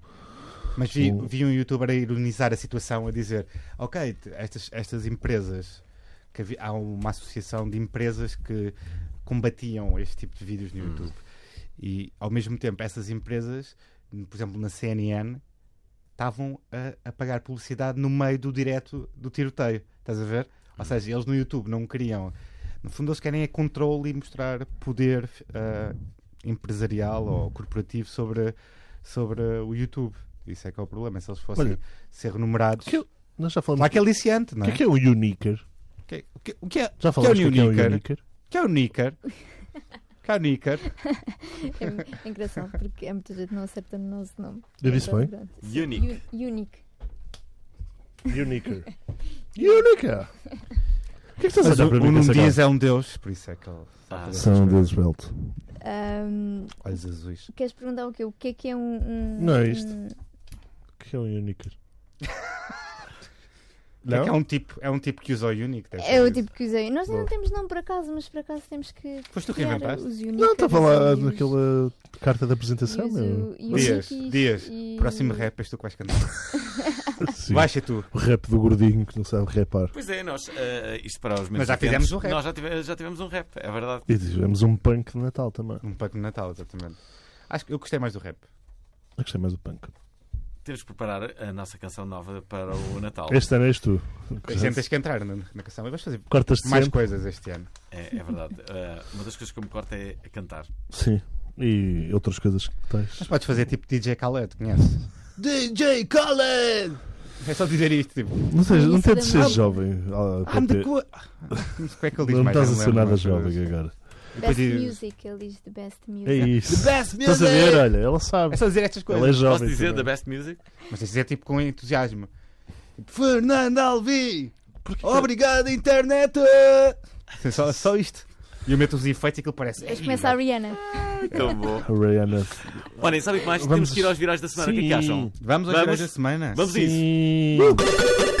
Mas vi, Um- vi um youtuber a ironizar a situação, a dizer: Ok, estas, estas empresas, que havia- há uma associação de empresas que combatiam este tipo de vídeos no Hum. YouTube. E ao mesmo tempo, essas empresas, por exemplo, na CNN, estavam a, a pagar publicidade no meio do direto do tiroteio. Estás a ver? Ou seja, eles no YouTube não queriam. No fundo, eles querem é controle e mostrar poder ah, empresarial ou corporativo sobre, sobre o YouTube. Isso é que é o problema. Se eles fossem Olha, ser remunerados. que eu- Nós já falamos. Claro que é aliciante, O não que é? é que é o Uniker? O que, o que, o que é, Já o que é o falaste do que é o Uniker? Que é o Nicker? O que é o Nicker? É, é engraçado porque é muita gente que não acerta no nosso nome. Eu disse bem? Unique. U- Unique. Uniker. Uniker! O que é que estás a o, para mim Nuno Dias é um deus, por isso é que ele. Ah, São essas Deus coisas. Belt. Ahm, Olhos azuis. queres perguntar o quê? O que é que é um. um- Não é isto. um- O que é um Uniker? É, que é, um tipo, é um tipo que usa o Unique. É o tipo que usei. Nós ainda Boa. não temos nome por acaso, mas por acaso temos que. Foste tu que criar inventaste? Não, estava lá naquela carta de apresentação. e os Dias, Dias, e- próximo rap és tu que vais cantar. Baixa tu. O rap do gordinho que não sabe rapar. Pois é, nós, eh, isto para os menos Mas já fizemos um rap. Nós já tivemos, já tivemos um rap, é verdade. E tivemos um punk de Natal também. Um punk de Natal, exatamente. Acho que eu gostei mais do rap. Eu gostei mais do punk. Temos que preparar a nossa canção nova para o Natal. Este ano és tu. Sempre tens que entrar na, na canção. E vais fazer Cortas-te mais sempre. coisas este ano. É, é verdade. Eh, uma das coisas que eu me corto é a cantar. Sim. E outras coisas que Mas tens. podes fazer tipo DJ Khaled, conheces? DJ Khaled! É só dizer isto, tipo. Não, seja, não tentes ser jovem. ah, I'm the PP. co- Como é que ele diz Não mais? estás a ser nada jovem agora. Best diz- music, ele diz the best music. É isso. The best Estás a ver? Olha, ela É sabe. só dizer estas coisas. Ela é jovem. Posso dizer também. The Best Music? Mas tens dizer tipo com entusiasmo. Tipo, Fernando Alvi! Obrigado, internet! Sim, Só, só isto. E eu meto os efeitos e aquilo parece. Depois começa a Rihanna. Tão bom. A Rihanna. Olhem, sabem o que mais? Vamos- Temos que ir aos virais da semana. O que é que Sim. acham? Vamos aos Vamos? virais da semana. Vamos a isso. Sim.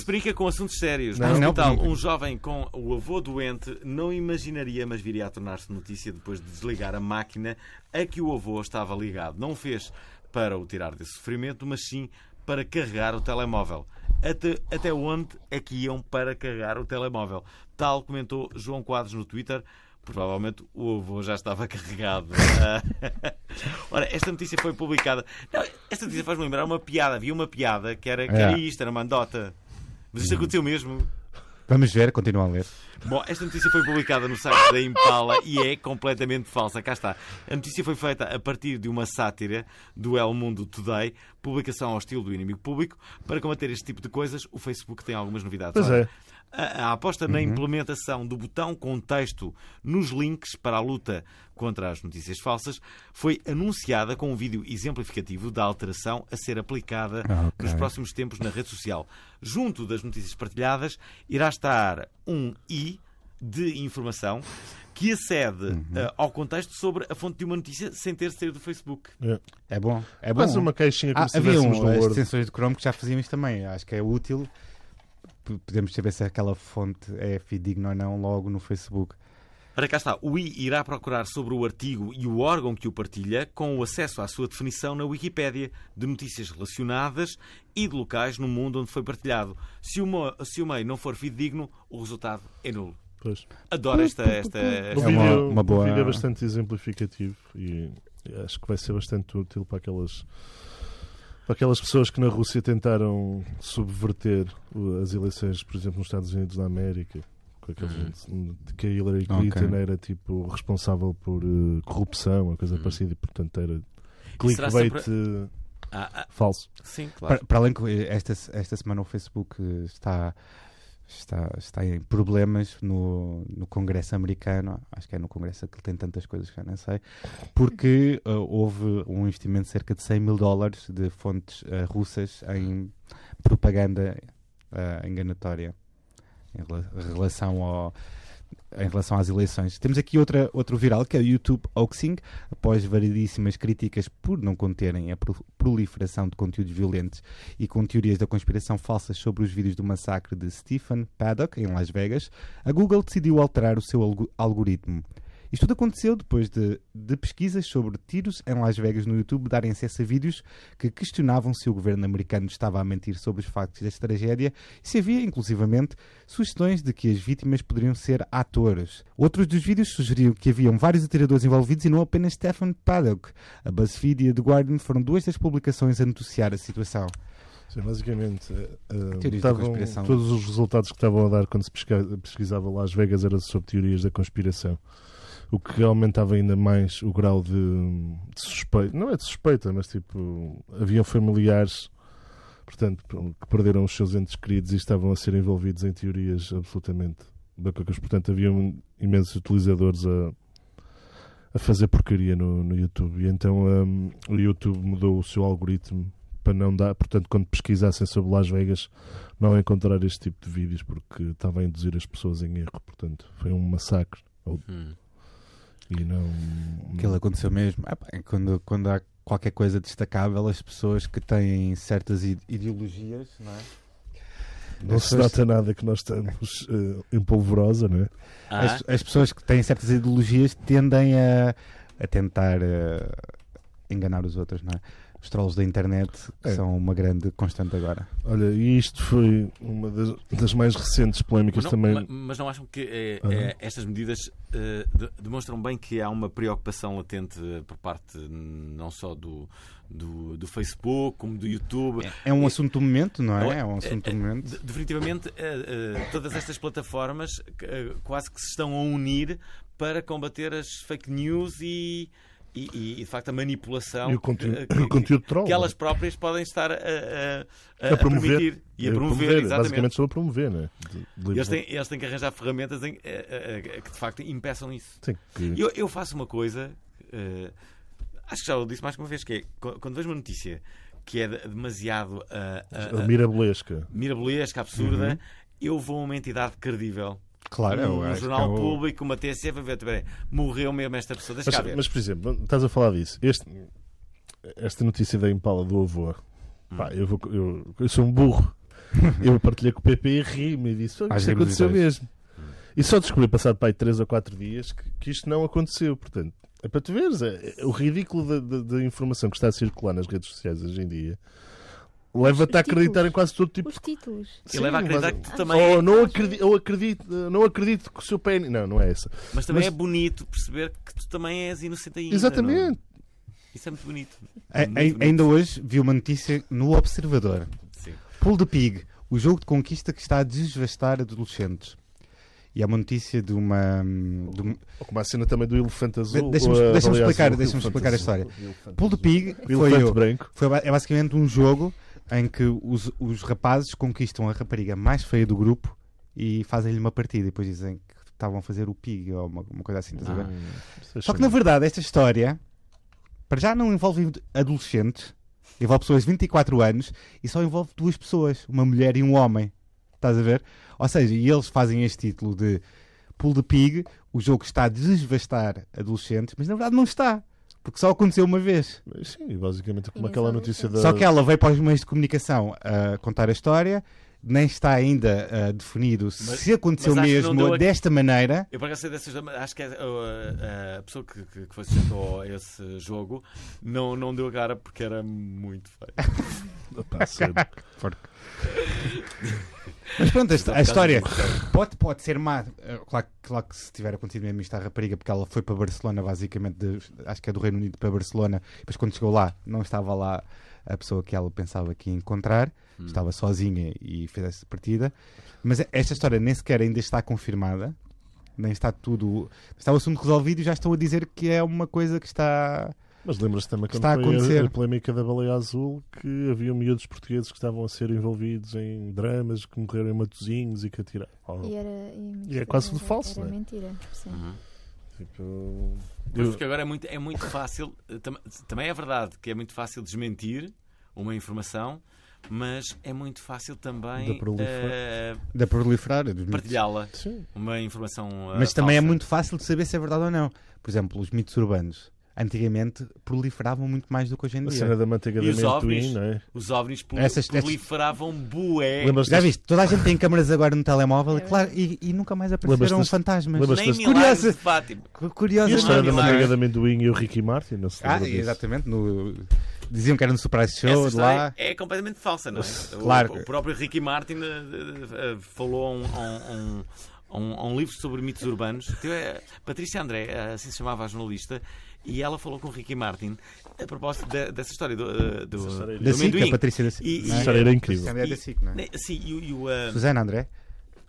Se brinca com assuntos sérios. Não, no não hospital, brinca. um jovem com o avô doente não imaginaria, mas viria a tornar-se notícia depois de desligar a máquina a que o avô estava ligado. Não fez para o tirar desse sofrimento, mas sim para carregar o telemóvel. Até, até onde é que iam para carregar o telemóvel? Tal comentou João Quadros no Twitter. Provavelmente o avô já estava carregado. Ora, esta notícia foi publicada. Não, esta notícia faz-me lembrar uma piada. Havia uma piada que era, que era É. isto, era uma andota. Mas isto aconteceu mesmo. Vamos ver, continua a ler. Bom, esta notícia foi publicada no site da Impala e é completamente falsa. Cá está. A notícia foi feita a partir de uma sátira do El Mundo Today, publicação ao estilo do inimigo público. Para combater este tipo de coisas, o Facebook tem algumas novidades. Pois Ora, é. A, a aposta na implementação do botão com texto nos links para a luta contra as notícias falsas foi anunciada com um vídeo exemplificativo da alteração a ser aplicada Ah, ok. nos próximos tempos na rede social. Junto das notícias partilhadas irá estar um i de informação que acede Uhum. eh, ao contexto sobre a fonte de uma notícia sem ter de ser do Facebook. É bom. É bom. Quase uma como Ah, se havia um, as extensões de Chrome que já faziam isto também. Acho que é útil. Podemos saber se aquela fonte é fidedigna ou não logo no Facebook. Ora, cá está. O I irá procurar sobre o artigo e o órgão que o partilha, com o acesso à sua definição na Wikipédia, de notícias relacionadas e de locais no mundo onde foi partilhado. Se o, mo- se o meio não for fidedigno, o resultado é nulo. Pois. Adoro esta. esta, O É uma- uma boa- o vídeo é bastante exemplificativo e acho que vai ser bastante útil para aquelas para aquelas pessoas que na Rússia tentaram subverter as eleições, por exemplo, nos Estados Unidos da América, com aqueles, de que a Hillary. Clinton era tipo responsável por eh, corrupção, uma coisa Hum. parecida, e portanto era clickbait sempre- eh, Ah, ah, falso. sim, claro. Para, para além que esta, esta semana o Facebook está, está, está em problemas no, no Congresso americano, acho que é no Congresso que ele tem tantas coisas que já nem sei, porque eh, houve um investimento de cerca de 100 mil dólares de fontes eh, russas em propaganda eh, enganatória em rela- relação ao em relação às eleições. Temos aqui outra, outro viral que é o YouTube Hoaxing, após variedíssimas críticas por não conterem a pro- proliferação de conteúdos violentos e com teorias da conspiração falsas sobre os vídeos do massacre de Stephen Paddock em Las Vegas, a Google decidiu alterar o seu algo- algoritmo. Isto tudo aconteceu depois de, de pesquisas sobre tiros em Las Vegas no YouTube darem acesso a vídeos que questionavam se o governo americano estava a mentir sobre os factos desta tragédia e se havia, inclusivamente, sugestões de que as vítimas poderiam ser atores. Outros dos vídeos sugeriam que haviam vários atiradores envolvidos e não apenas Stephen Paddock. A BuzzFeed e a The Guardian foram duas das publicações a noticiar a situação. Sim, basicamente, da estavam- todos os resultados que estavam a dar quando se pesquisava Las Vegas era sobre teorias da conspiração. O que aumentava ainda mais o grau de, de suspeita. Não é de suspeita, mas tipo, haviam familiares portanto, que perderam os seus entes queridos e estavam a ser envolvidos em teorias absolutamente bacocas. Portanto, haviam imensos utilizadores a, a fazer porcaria no, no YouTube. E então hum, o YouTube mudou o seu algoritmo para não dar, portanto, quando pesquisassem sobre Las Vegas, não encontrar este tipo de vídeos porque estava a induzir as pessoas em erro. Portanto, foi um massacre. Hum. E não. Aquilo aconteceu mesmo. Ah, é quando, quando há qualquer coisa destacável, as pessoas que têm certas ide- ideologias, não é? Não As se pessoas- nota nada que nós estamos eh, em polvorosa, não é? Ah, As, as pessoas que têm certas ideologias tendem a, a tentar eh, enganar os outros, não é? Os trolls da internet que É. são uma grande constante agora. Olha, e isto foi uma das, das mais recentes polémicas não, também. ma- Mas não acham que eh, eh, estas medidas eh, de- demonstram bem que há uma preocupação latente por parte não só do, do, do Facebook como do YouTube? É um assunto do momento, não Não, é? É um assunto é- do momento. De- definitivamente, todas estas plataformas quase que se estão a unir para combater as fake news e, e, e, de facto a manipulação o conteúdo, que, o conteúdo troll. que elas próprias podem estar a, a, a- a promover. permitir e a promover, exatamente. Basicamente promover, né? De- Eles têm, eles têm que arranjar ferramentas em- eh, eh, eh, que de facto impeçam isso. Sim, que- Eu, eu faço uma coisa, eh, acho que já o disse mais que uma vez, que é qu- quando vejo uma notícia que é de- demasiado ah, a mirabolesca. mirabolesca, absurda, Uhum. eu vou a uma entidade credível. Claro, um jornal é o- público, uma TSF, a ver, peraí, morreu mesmo esta pessoa, deixa Mas, mas, por exemplo, estás a falar disso. Este- esta notícia da Impala do avô. Hum. Pá, eu, vou- eu- eu sou um burro. eu partilhei com o PP e ri-me e disse: "Olha, Às Isto aconteceu mesmo. E só descobri, passado para aí 3 ou 4 dias, que, que isto não aconteceu. Portanto, é para tu veres é- é o ridículo da, da- da informação que está a circular nas redes sociais hoje em dia. Leva-te a acreditar em quase todo tipo Os títulos. E leva a acreditar mas- que tu também Ou é- não acredito, ou acredito, não acredito que o seu pênis. Não, não é essa. Mas também Mas- é bonito perceber que tu também és inocente ainda. Exatamente. não? Isso é muito bonito. A- Muito bonito. ainda hoje vi uma notícia no Observador. Sim. Pull the Pig, o jogo de conquista que está a desvastar adolescentes. E é uma notícia de uma. de um- Ou como a cena também do elefante azul. Deixa-me ou a deixa-me baleia explicar, azul, elefante explicar a história. Pull the. Pig O foi, branco. foi é basicamente um jogo em que os, os rapazes conquistam a rapariga mais feia do grupo e fazem-lhe uma partida e depois dizem que estavam a fazer o pig ou uma, uma coisa assim, estás a ver? É Só que na verdade esta história para já não envolve adolescentes, envolve pessoas de 24 anos e só envolve duas pessoas, uma mulher e um homem. Estás a ver? Ou seja, e eles fazem este título de Pull the Pig, o jogo está a desvastar adolescentes, mas na verdade não está. Porque só aconteceu uma vez. Sim, basicamente como E aquela notícia da. Só que ela veio para os meios de comunicação a contar a história, nem está ainda ah, definido se aconteceu mas que não mesmo a- desta maneira. Eu, acaso, sei dessas, acho que é, uh, a pessoa que, que, que foi sujeitou a esse jogo não, não deu a cara porque era muito feio. Pá, sério. Mas pronto, a, por a história pode, pode ser má. Eh, Claro, claro que se tiver acontecido mesmo isto à rapariga, porque ela foi para Barcelona, basicamente, de- acho que é do Reino Unido para Barcelona, depois quando chegou lá, não estava lá a pessoa que ela pensava que ia encontrar, Hum. estava sozinha e fez essa partida. Mas esta história nem sequer ainda está confirmada, nem está tudo. Está o assunto resolvido e já estou a dizer que é uma coisa que está. Mas lembras-te também quando Está a acontecer. a, a polémica da baleia azul que havia miúdos portugueses que estavam a ser envolvidos em dramas, que morreram em matozinhos e que atiraram. Oh, E, era, e, E é quase tudo era- falso, Era não é? mentira. Sim. Uhum. tipo, Pois, porque agora é muito, é muito fácil. eh, tam- Também é verdade que é muito fácil desmentir uma informação, mas é muito fácil também Da prolifer- da proliferar. mitos. partilhá-la. Sim. Uma informação. eh, Mas também é falsa. muito fácil de saber se é verdade ou não. Por exemplo, os mitos urbanos. Antigamente proliferavam muito mais do que hoje em A dia. cena da manteiga E da ovnis? amendoim, não é? Os ovnis Essas- proliferavam bué. Já viste? Toda a gente tem câmaras agora no telemóvel e, É claro, e, e nunca mais apareceram fantasmas. Nem Curiosa- de Fátima. Cu- Curioso. E a história não, da manteiga de amendoim e o Ricky Martin, não se Ah, exatamente. No... Diziam que era no Surprise Show de lá. é completamente falsa, não é? O- Claro. O, próprio Ricky Martin eh, eh, falou a um, a um- a um- a um- a um livro sobre mitos urbanos. Patrícia André, assim se chamava a jornalista, e ela falou com o Ricky Martin a propósito de- dessa história do, eh, do, história do Da SIC, amendoim. a Patrícia da SIC. E- não Essa é? história era incrível. É da SIC, não é? Sim, e, o- e o, eh, Susana André.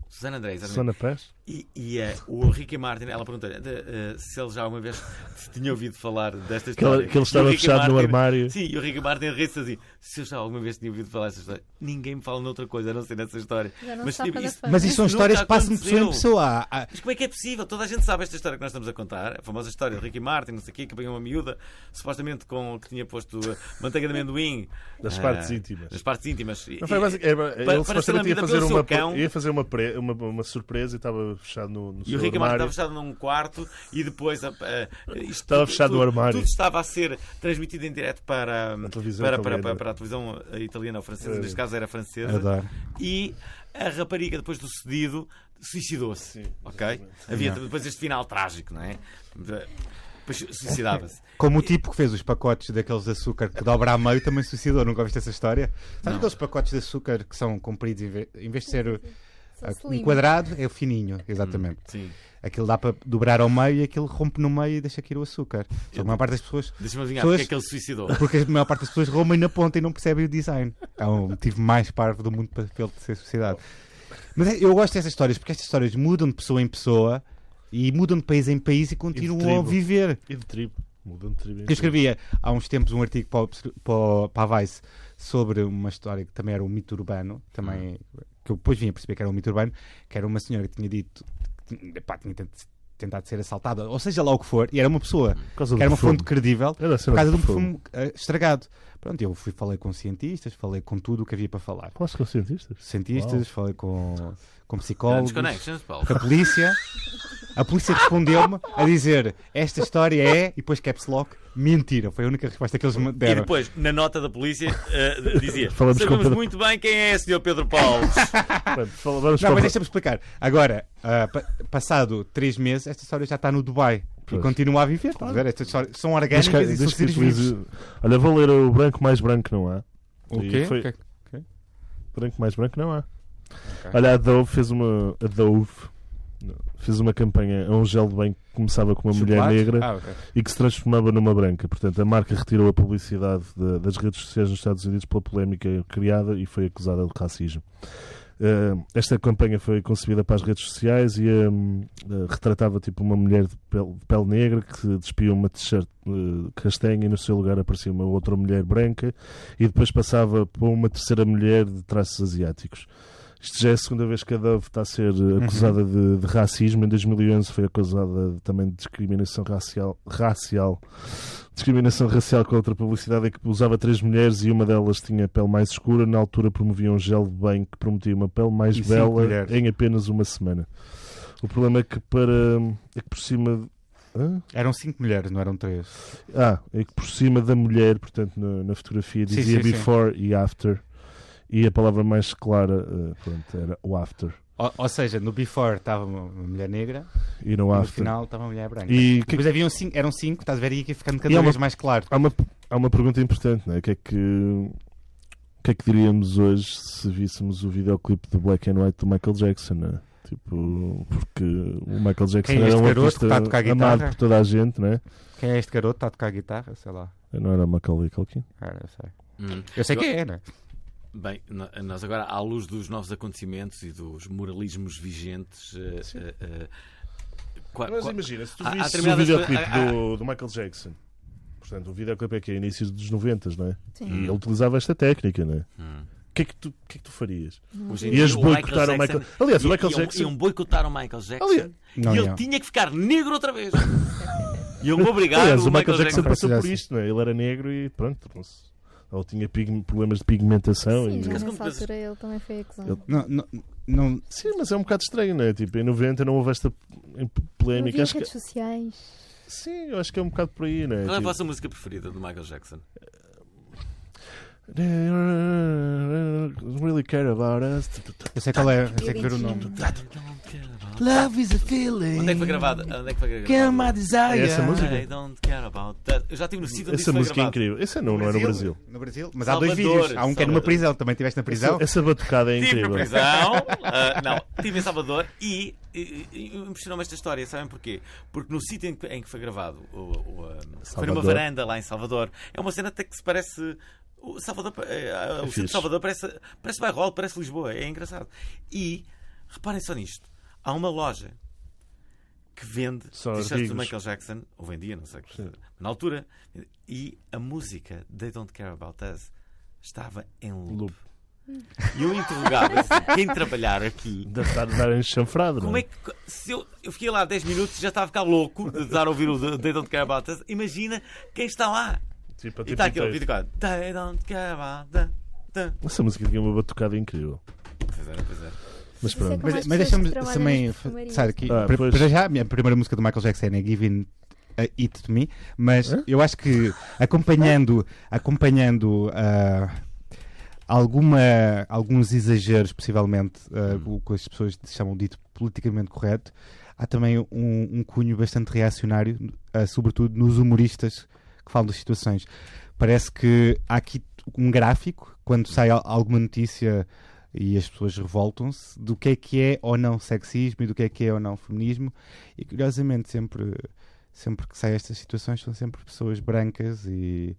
Susana André, exatamente. Susana Pérez? E, e, eh, o Ricky Martin, ela perguntou-lhe eh, se ele já alguma vez tinha ouvido falar desta Que, história. que ele E o estava fechado no Martin- armário. Sim, e o Ricky Martin ri-se assim: se eu já alguma vez tinha ouvido falar dessa história, ninguém me fala noutra coisa a não ser nessa história. Mas, tipo, é isso- que Mas é? isto são Isso histórias que passam de pessoa em pessoa. Mas como é que é possível? Toda a gente sabe esta história que nós estamos a contar, a famosa história de Ricky Martin, não sei o quê, que apanhou uma miúda, supostamente com que tinha posto eh, manteiga de amendoim. Das ah, partes íntimas. Das partes íntimas. Não foi e- basic- era- para- ele supostamente ia fazer, uma, cão. ia fazer uma, pre- uma, uma surpresa e estava fechado no, no E seu o Ricky Martin armário. estava fechado num quarto e depois a- a- isto Estava tudo- fechado no tudo- armário. Tudo estava a ser transmitido em direto para, A televisão para, para, italiana. para, para a televisão italiana ou francesa, É. neste caso era francesa. Adoro. E a rapariga, depois do cedido, suicidou-se. Ok? Havia depois este final trágico, não é? Depois suicidava-se. Como o tipo que fez os pacotes daqueles de açúcar que dobra a meio também suicidou. Nunca ouviste essa história? Sabe aqueles pacotes de açúcar que são compridos em vez, em vez de ser ah, slim. um quadrado, é o fininho, exatamente. Sim. Aquilo dá para dobrar ao meio e aquilo rompe no meio e deixa cair o açúcar. Só que a maior parte das pessoas. Deixa-me adivinhar Pessoas- porque é que ele suicidou. Porque a maior parte das pessoas rompem na ponta e não percebem o design. É o motivo mais parvo do mundo para ele ser suicidado. Mas é- eu gosto dessas histórias porque estas histórias mudam de pessoa em pessoa e mudam de país em país e continuam a tribo. viver. E de tribo. Mudando de tribo em que eu escrevia há uns tempos um artigo para, o- para, para a Vice sobre uma história que também era um mito urbano, também, que eu depois vim a perceber que era um mito urbano, que era uma senhora que tinha dito que tinha, epá, tinha tent- tentado ser assaltada, ou seja lá o que for, e era uma pessoa que era uma perfume. fonte credível por causa de um perfume eh, estragado. Pronto, eu fui, falei com cientistas, falei com tudo o que havia para falar. Falaste com cientistas? Cientistas, falei com, com Grandes psicólogos, com a polícia. A polícia respondeu-me a dizer esta história é, e depois caps lock, mentira. Foi a única resposta que eles me E deram. depois, na nota da polícia, eh, dizia: Falamos com Sabemos Pedro- muito bem quem é, Sr. Pedro Paulo. Não, para mas deixa-me explicar. Agora, pa- passado três meses, esta história já está no Dubai. Pois. E continua a viver. Estás a ver? Estas histórias são orgânicas que- e são seres vivos. Olha, vou ler o branco mais branco não há. O E quê? foi- O quê? Branco mais branco não há. Olha, a Dove fez uma. A Dove fez uma campanha a um gel de banho que começava com uma mulher negra Ah, ok. e que se transformava numa branca. Portanto, a marca retirou a publicidade da- das redes sociais nos Estados Unidos pela polémica criada e foi acusada de racismo. Eh, esta campanha foi concebida para as redes sociais e hum, eh, retratava tipo uma mulher de pele, de pele negra que despia uma t-shirt eh, castanha e no seu lugar aparecia uma outra mulher branca e depois passava para uma terceira mulher de traços asiáticos. Isto já é a segunda vez que a Dove está a ser eh, acusada de, de racismo. Em 2011 foi acusada também de discriminação racial, racial discriminação racial contra a publicidade em que usava três mulheres e uma delas tinha pele mais escura. Na altura promovia um gel de banho que prometia uma pele mais E bela em apenas uma semana. O problema é que para é que por cima Hã? Eram cinco mulheres, não eram três. ah, é que por cima da mulher, portanto na, na fotografia Sim, dizia sim, sim. before e after e a palavra mais clara eh, pronto, era o after Ou, ou seja, no before estava uma mulher negra e no e no after. final estava uma mulher branca. E que- Depois haviam cinco, eram cinco, estás a ver? E ia ficando cada E há uma- vez mais claro. há uma, há uma pergunta importante, não é? O que é que, o que é que diríamos hoje se víssemos o videoclipe do Black and White do Michael Jackson, não é? Tipo, porque o Michael Jackson Quem é era um artista que está a tocar amado por toda a gente, não é? Quem é este garoto? Está a tocar guitarra? Sei lá. Não era Macaulay Culkin? Cara, eu sei. Hum. Eu sei Eu- quem é, né? Bem, nós agora, à luz dos novos acontecimentos e dos moralismos vigentes. eh, eh, eh, qua- Mas imagina, se tu há- visses o videoclipe há- há- do, do Michael Jackson, portanto, o videoclipe é que é inícios dos 90, não é? Sim. E ele utilizava esta técnica, não é? Hum. O que é que tu, que é que tu farias? Hoje Ias o boicotar o Michael- Aliás, o Michael Jackson- Iam boicotar o Michael Jackson. Aliás- Não, e ele não. tinha que ficar negro outra vez. Iam obrigar Aliás, o o Michael Jackson. Jackson passou por Jackson. isto, não é? Ele era negro e pronto, tornou-se- ou tinha problemas de pigmentação. Sim, e... Mas nessa altura ele também foi acusado. Ele- Não, não, não, Sim, mas é um bocado estranho, não é? Tipo, em 90 não houve esta Não polémica. havia Acho que... redes sociais. Sim, eu acho que é um bocado por aí, não é? Qual é a Tipo, vossa música preferida do Michael Jackson? Really care about us. eu sei qual é, eu sei que ver o nome. Love is a feeling. Onde é que foi gravada? Onde é que foi gravada? Que é my É desire. essa música? I don't care about that. Eu já estive no sítio onde Essa foi música é incrível. Essa não, não é no Brasil. No Brasil. Mas há dois Salvador, vídeos. Há um que é numa prisão. Também estiveste na prisão? Essa, essa batucada é Estive na incrível. prisão. ah, não, estive em Salvador e, e- e impressionou-me esta história. Sabem porquê? Porque no sítio em que, em que foi gravado, o, o, ah, foi numa Salvador. varanda lá em Salvador. É uma cena até que se parece. O, Salvador, eh, ah, o centro de. Salvador parece, parece Bairrol, parece Lisboa. É engraçado. E reparem só nisto: há uma loja que vende t-shirts do. Michael Jackson, ou vendia, não sei, Sim. na altura, e a música They Don't Care About Us estava em loop. Loop. E eu interrogava quem trabalhar aqui. Deve estar a dar chanfrado, não Como é que. Se eu, eu fiquei lá 10 minutos e já estava a ficar louco de estar a ouvir o They Don't Care About Us. Imagina quem está lá. Tipo, E tipo está aquele vídeo claro. They Don't Care About Us. Tá. Essa música tinha uma batucada incrível. Pois era, pois era. Mas Isso é pronto. como Mas, as mas pessoas deixa-me que trabalham também nas perfumarias. sabe aqui. Ah, para, pois. para já, a minha primeira música do Michael Jackson é Giving a It to Me, mas Hã? eu acho que acompanhando, acompanhando ah, alguma, alguns exageros, possivelmente, ah, Hum. o que as pessoas chamam dito politicamente correto, há também um, um cunho bastante reacionário, ah, sobretudo nos humoristas que falam das situações. Parece que há aqui um gráfico, quando sai al- alguma notícia e as pessoas revoltam-se do que é que é ou não sexismo e do que é que é ou não feminismo e curiosamente sempre sempre que saem estas situações são sempre pessoas brancas e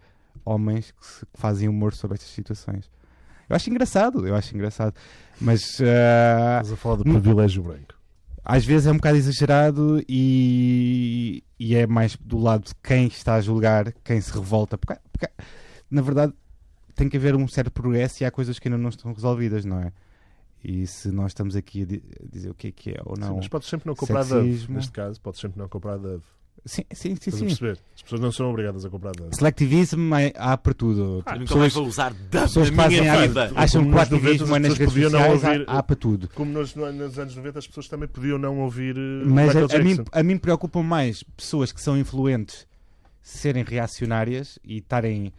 homens que, se- que fazem humor sobre estas situações eu acho engraçado eu acho engraçado mas ah, Estás a falar do privilégio branco. Às vezes é um bocado exagerado e, e é mais do lado de quem está a julgar, quem se revolta. Porque, porque, na verdade, tem que haver um certo progresso e há coisas que ainda não estão resolvidas, não é? E se nós estamos aqui a, di- a dizer o que é que é ou Sim, não. mas podes sempre não comprar. Sexismo. Neste caso, podes sempre não comprar Dove. Sim, sim, sim. Sim. perceber? As pessoas não são obrigadas a comprar Dove. Selectivismo é- há para tudo. Nunca pessoas, mais vou usar Dove pessoas fazem minha a- vida. acham que o nos 90 ativismo é as nas pessoas redes podiam não sociais, ouvir- há, há para tudo. Como nos, nos anos 90 as pessoas também podiam não ouvir eh, Mas a, a mim, a mim preocupam mais pessoas que são influentes serem reacionárias e estarem,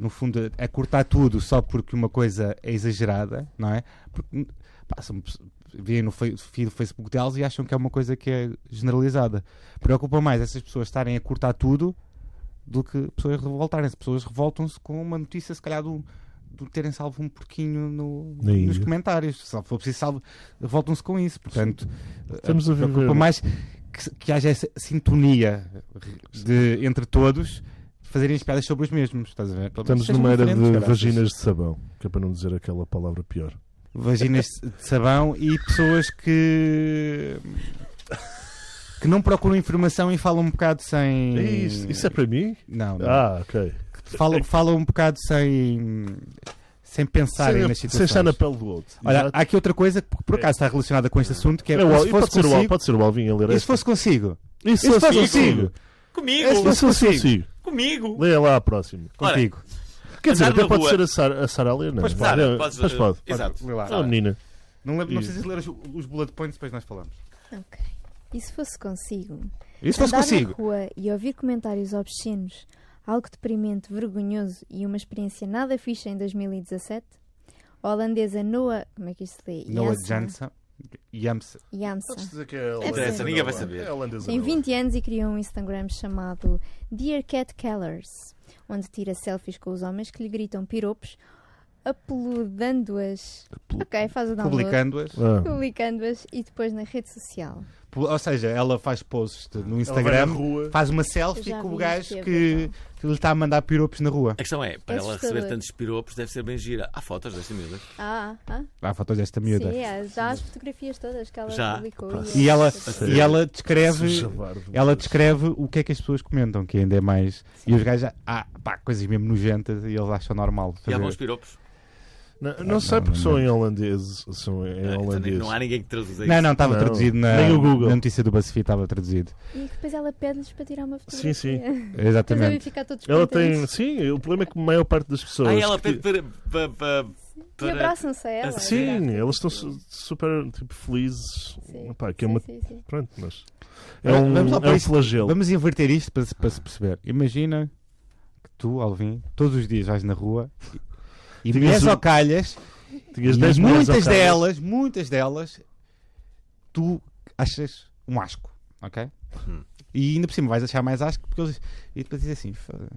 no fundo, a, cortar tudo só porque uma coisa é exagerada, não é? Porque pá, são, veem no fe- feed do Facebook delas e acham que é uma coisa que é generalizada. Preocupa mais essas pessoas estarem a cortar tudo do que pessoas revoltarem-se. Pessoas revoltam-se com uma notícia, se calhar, do, do terem salvo um porquinho no- nos comentários. Se for preciso salvo, revoltam-se com isso. Portanto, Estamos a preocupa viver- mais que, que haja essa sintonia de, entre todos fazerem as piadas sobre os mesmos. Estás a ver? Estamos numa era de vaginas de sabão, que é para não dizer aquela palavra pior. Vaginas de sabão e pessoas que. que não procuram informação e falam um bocado sem. É isso, isso é para mim? Não, não. Ah, ok. Falam, falam um bocado sem. sem pensarem Sem, nas sem situações. estar na pele do outro. Olha, Exato. há aqui outra coisa que por acaso está relacionada com este assunto que é. É o Al- e se fosse pode, ser o, Al- consigo, pode ser o Alvin a ler e se fosse consigo? E se E se fosse consigo? consigo? Comigo! E se fosse consigo? Comigo! Leia lá a próxima. Ora, Contigo. Quer dizer, até pode rua. ser a Sara, a Sara a ler, não é? Pois pode. Sara, É, podes- pois pode. Exato. Lá. Ah, menina. Não, lembro, não precisas ler os, os bullet points, depois nós falamos. Ok. E se fosse consigo? E se fosse Andar consigo? na rua e ouvir comentários obscenos, algo deprimente, vergonhoso e uma experiência nada fixe em 2017? A holandesa Noah... Como é que isto se lê? Noah Jansen-. Yamsa. Jamsa. Podes dizer que é holandesa. Ninguém vai é? saber. É holandesa, Tem não é? 20 anos e criou um Instagram chamado Dear Cat Killers, onde tira selfies com os homens que lhe gritam piropos, apeludando-as. Ok, faz o download. Publicando-as. Ah. Publicando-as e depois na rede social. Ou seja, ela faz post no Instagram, faz uma selfie com o gajo é que, verdade. que lhe está a mandar piropos na rua. A questão é, para É ela receber tantos piropos, deve ser bem gira. Há fotos desta miúda. Ah, ah. Há fotos desta miúda. Sim, é, já as fotografias todas que ela Já. publicou. E ela, e ela descreve. Ela descreve o que é que as pessoas comentam, que ainda é mais. E os gajos, ah, pá, coisas mesmo nojentas e eles acham normal. E há fazer. bons piropos. Não, não sei não, porque não. são em holandês. São em Não, holandês. não há ninguém que traduza isso. Não, não, estava Não, traduzido na, nem o Google. na notícia do BuzzFeed, estava traduzido. E depois ela pede-lhes para tirar uma Sim, fotografia. sim. Devem Exatamente. ficar todos Ela tem. Sim, o problema é que a maior parte das pessoas. Ah, ela que- pede para. para, para, E para- abraçam-se a ela. Sim, elas estão su- super tipo, felizes. Sim. Epá, que é Sim, uma... sim, sim. Pronto, mas. É Vamos- um, vamos lá é para um isto. flagelo. Vamos inverter isto para, se- para se perceber. Imagina que tu, Alvin, todos os dias vais na rua e, um- ao calhas Tinhas e 10 mulheres muitas delas, muitas delas, tu achas um asco, ok? Hum. E ainda por cima vais achar mais asco porque eles. E depois dizem assim: "Foda,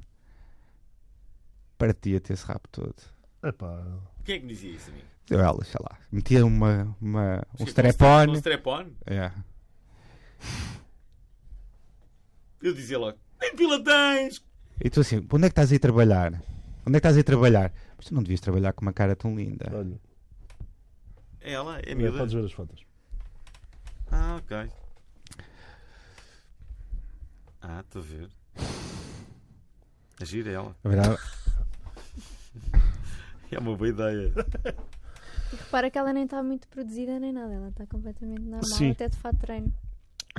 partia ter esse rabo todo. Epá, Quem é que me dizia isso a mim? Eu ela, sei lá, metia uma, uma, um Um strap-on. strap-on? É. Eu dizia logo: Nem pila tens! E tu assim, onde é que estás a ir trabalhar? Onde é que estás a ir trabalhar? Mas tu não devias trabalhar com uma cara tão linda. olha. É ela? É É, miúda? podes ver as fotos. Ah, ok. Ah, estou a ver. A gira é ela. A verdade, É uma boa ideia. E repara que ela nem está muito produzida nem nada. Ela está completamente normal, Sim. até de fato treino.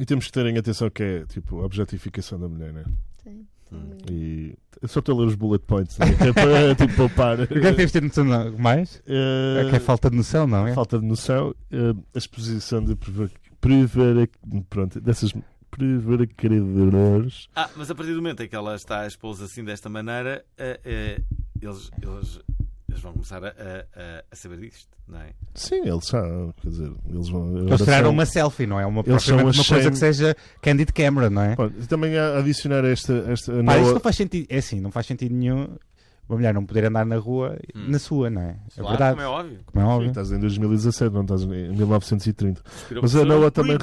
E temos que terem atenção que é tipo a objetificação da mulher, né? Sim. Hum. E eu só estou a ler os bullet points, né? é para tipo, poupar. O que é que deves ter noção não? mais? Eh, É que é falta de noção, não é? falta de noção, eh, a exposição de prevaric- pronto, dessas prevaricadores. Ah, mas a partir do momento em que ela está a expô assim desta maneira, eh, eles, eles, eles vão começar a, a- a- saber disto, não é? Sim, eles sabem, quer dizer, eles vão. Eles tiraram são- uma selfie, não é? Uma, Eles são uma coisa que seja candid camera, não é? E também a adicionar esta. esta Pá, nova- isto não faz sentido. É assim, não faz sentido nenhum uma mulher não poder andar na rua Hum. na sua, não é? É Claro, verdade. como é óbvio. Como é Sim, óbvio. estás em 2017, não estás em 1930. Os piropos Mas a são Noah também.